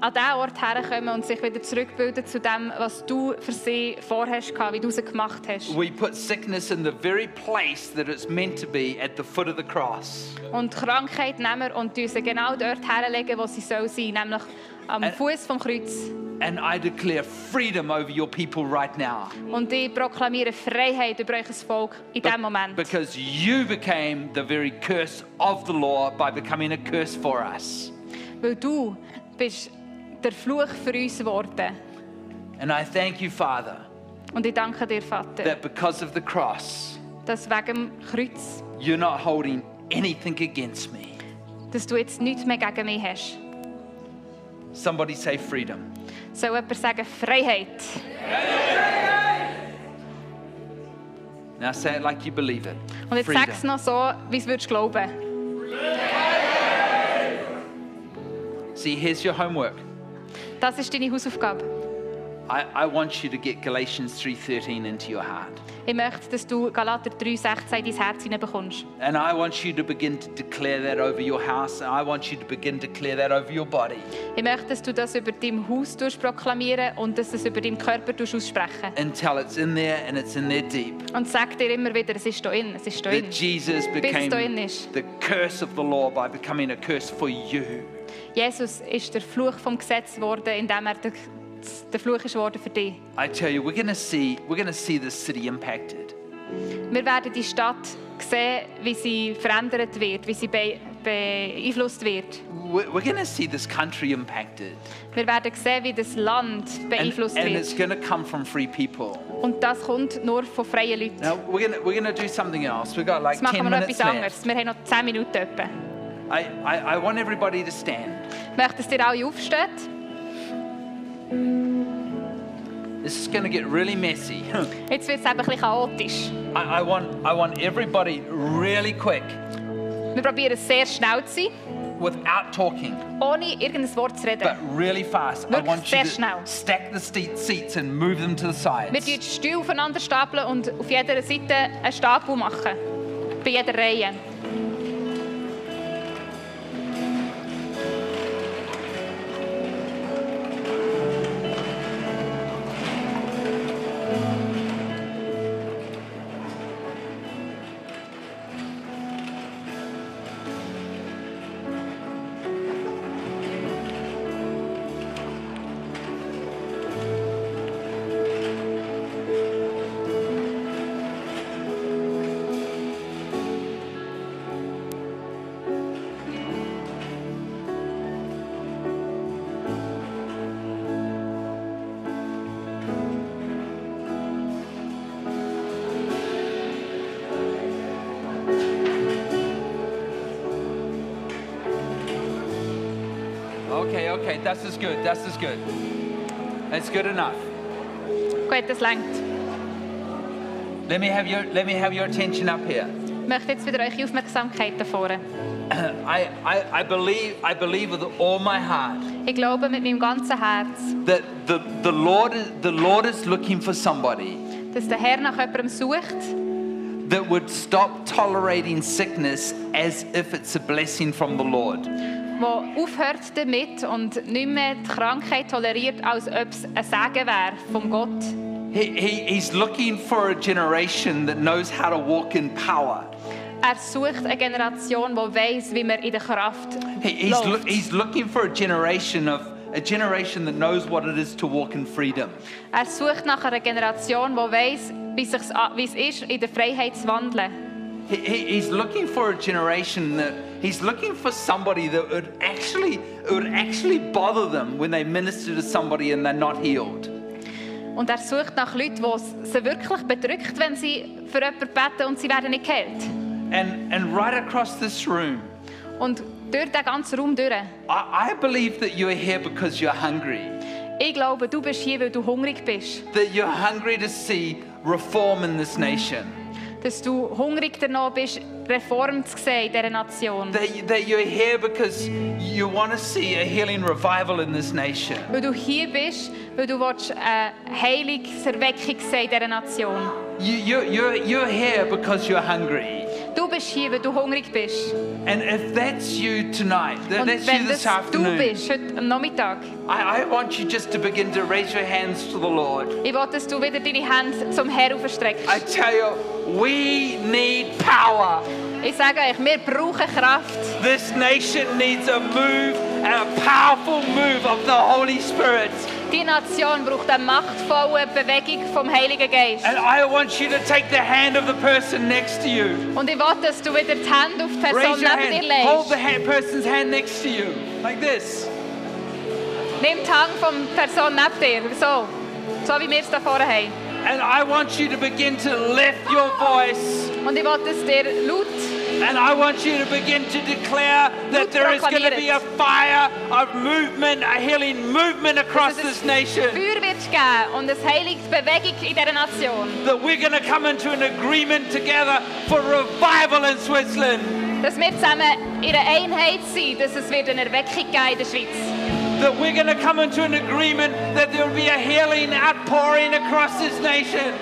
an diesen Ort herkommen und sich wieder zurückbilden zu dem, was du für sie vorhast, wie du sie gemacht hast. We put sickness in the very place that it's meant to be at the foot of the cross. Und Krankheit nehmen wir und sie genau dort herlegen, wo sie soll sein, nämlich am Fuß vom Kreuz. And I declare freedom over your people right now. Und ich proklamiere Freiheit über euer Volk in diesem Moment. Because you became the very curse of the law by becoming a curse for us. Weil du bist der Fluch für uns geworden. And I thank you, Father, Und ich danke dir, Vater, that because of the cross, dass wegen dem Kreuz, you're not holding anything against me. dass du jetzt nichts mehr gegen mich hast. Somebody say freedom. Soll jemand sagen Freiheit? Now say it like you believe it. Und jetzt sag es noch so, wie es würdest glauben. See, here's your homework. Das ist deine Hausaufgabe. I, I want you to get Galatians 3:13 into your heart. Ich möchte, dass du Galater 3,16 in dein Herz hineinbekommst. And I want you to begin to declare that over your house. And I want you to begin to declare that over your body. Ich möchte, dass du das über dein Haus proklamieren und dass du es über deinen Körper aussprechen. Until it's in there and it's in there deep. Und sag dir immer wieder, es ist da in, es ist da in. That Jesus became the curse of the law by becoming a curse for you. Jesus ist der Fluch vom Gesetz geworden, indem er der, der Fluch ist worden für dich. I tell you, we're to see we're to see this city impacted. Wir werden die Stadt sehen, wie sie verändert wird, wie sie be beeinflusst wird. We're, to see this country impacted. Wir werden sehen, wie das Land And, beeinflusst and it's wird. going to come from free people. Und das kommt nur von freien Leuten. Now, we're to, we're to do something else. We've got like Jetzt machen 10 wir noch etwas anderes. Wir haben noch 10 Minuten etwa. I, I, I want everybody to stand. Ich möchte, dass ihr alle aufsteht. This is going to get really messy. Jetzt wird es eben ein bisschen chaotisch. I, I, want, I want everybody really quick, Wir probieren es sehr schnell zu sein, without talking, ohne irgendein Wort zu reden. but really fast. I Wirklich want you sehr to schnell. stack the seats and move them to the Wir sides. stapeln die Stühle aufeinander stapeln und auf jeder Seite einen Stapel machen. Bei jeder Reihe. Okay, das ist good, das ist good. That's good enough. Gut, das längt. Let me have your, let me have your attention up here. Ich möchte jetzt wieder eure Aufmerksamkeit da vorne. I, I, I, believe, I believe with all my heart Ich glaube mit meinem ganzen Herz, that the, the, Lord, is- the Lord is looking for somebody dass der Herr nach jemandem sucht, that would stop tolerating sickness as if it's a blessing from the Lord. Der aufhört damit und nicht mehr die Krankheit toleriert, als ob es ein Segen wäre von Gott. He, he, he's looking for a generation that knows how to walk in power. Er sucht eine Generation, die weiß, wie man in der Kraft He, he's, läuft. he's looking for a generation of a generation that knows what it is to walk in freedom. Er sucht nach einer Generation, die weiß, wie es ist, in der Freiheit zu wandeln. He, he, he's looking for a generation that he's looking for somebody that would actually it would actually bother them when they minister to somebody and they're not healed. Und er sucht nach Leuten, die sie wirklich bedrückt, wenn sie für jemanden beten und sie werden nicht geheilt. And and right across this room, Und durch den ganzen Raum durch. I, I believe that you're here because you're hungry. Ich glaube, du bist hier, weil du hungrig bist. That you're hungry to see reform in this nation. Dass du hungrig danach bist, Reform zu sehen in dieser Nation. That, that you're here because you want to see a healing revival in this nation. Weil du hier bist, weil du willst äh, eine Heilungserweckung sehen in dieser Nation. You, you, you're, you're here because you're hungry. Du bist hier, weil du hungrig bist. And if that's you tonight, that, Und that's wenn you das this du afternoon, bist, heute am Nachmittag, I, I want you just to begin to raise your hands to the Lord. ich will, dass du wieder deine Hände zum Herrn I aufstreckst. tell you, we need power. Ich sage euch, wir brauchen Kraft. This nation needs a move, a powerful move of the Holy Spirit. Die Nation braucht eine machtvolle Bewegung vom Heiligen Geist. And I want you to take the hand of the person next to you. Und ich will, dass du wieder die Hände auf die Person neben dir hand. Hold the legst. ha- person's hand next to you, like this. Nimm die Hand von der Person neben dir. So. So wie wir es da vorne haben. And I want you to begin to lift your voice Und ich will, dass dir laut And I want you to begin to declare that there is going to be a fire of movement, a healing movement across this nation. Feuer wird geben und in dieser Nation. That we're going to come into an agreement together for revival in Switzerland. Dass wir zusammen in einer Einheit sind, dass es wird eine Erweckung geben in der Schweiz. That we're going to come into an agreement that there will be a healing outpouring across this nation.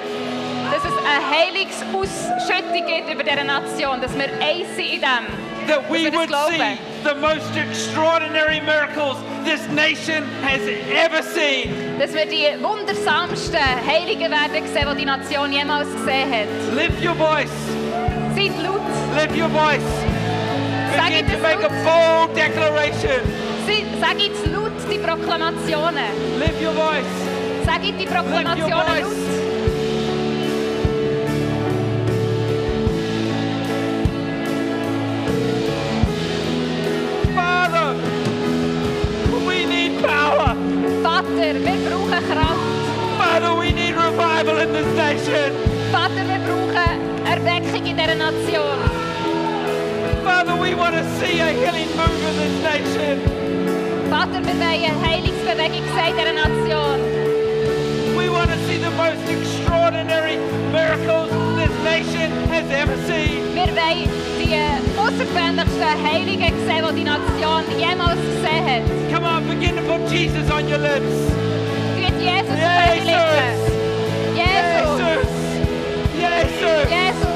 Dass es eine Heilungsausschüttung gibt über diese Nation, dass wir eins sind in dem. That we Dass wir das would see the most extraordinary miracles this nation has ever seen. Dass wir die wundersamsten Heiligen werden sehen, die die Nation jemals gesehen hat. Lift your voice. Seid laut. Lift your voice. Begin to make a laut. bold declaration. Sag jetzt laut die Proklamationen. Lift your voice. Sag jetzt die Proklamationen laut. Vater, wir brauchen Kraft. Father, we need revival in this nation. Vater, wir brauchen Erweckung in dieser Nation. Father, we want to see a healing move in this nation. Vater, wir wollen eine Heilungsbewegung sehen in dieser Nation. We want to see the most extraordinary miracles this nation has ever seen. Wir wollen die großer Veränderster, Heilige gesehen, den die Nation jemals gesehen hat. Come on, begin to put Jesus on your lips. Wird Jesus, Jesus. auf deine Lippen. Jesus. Jesus. Jesus. Jesus.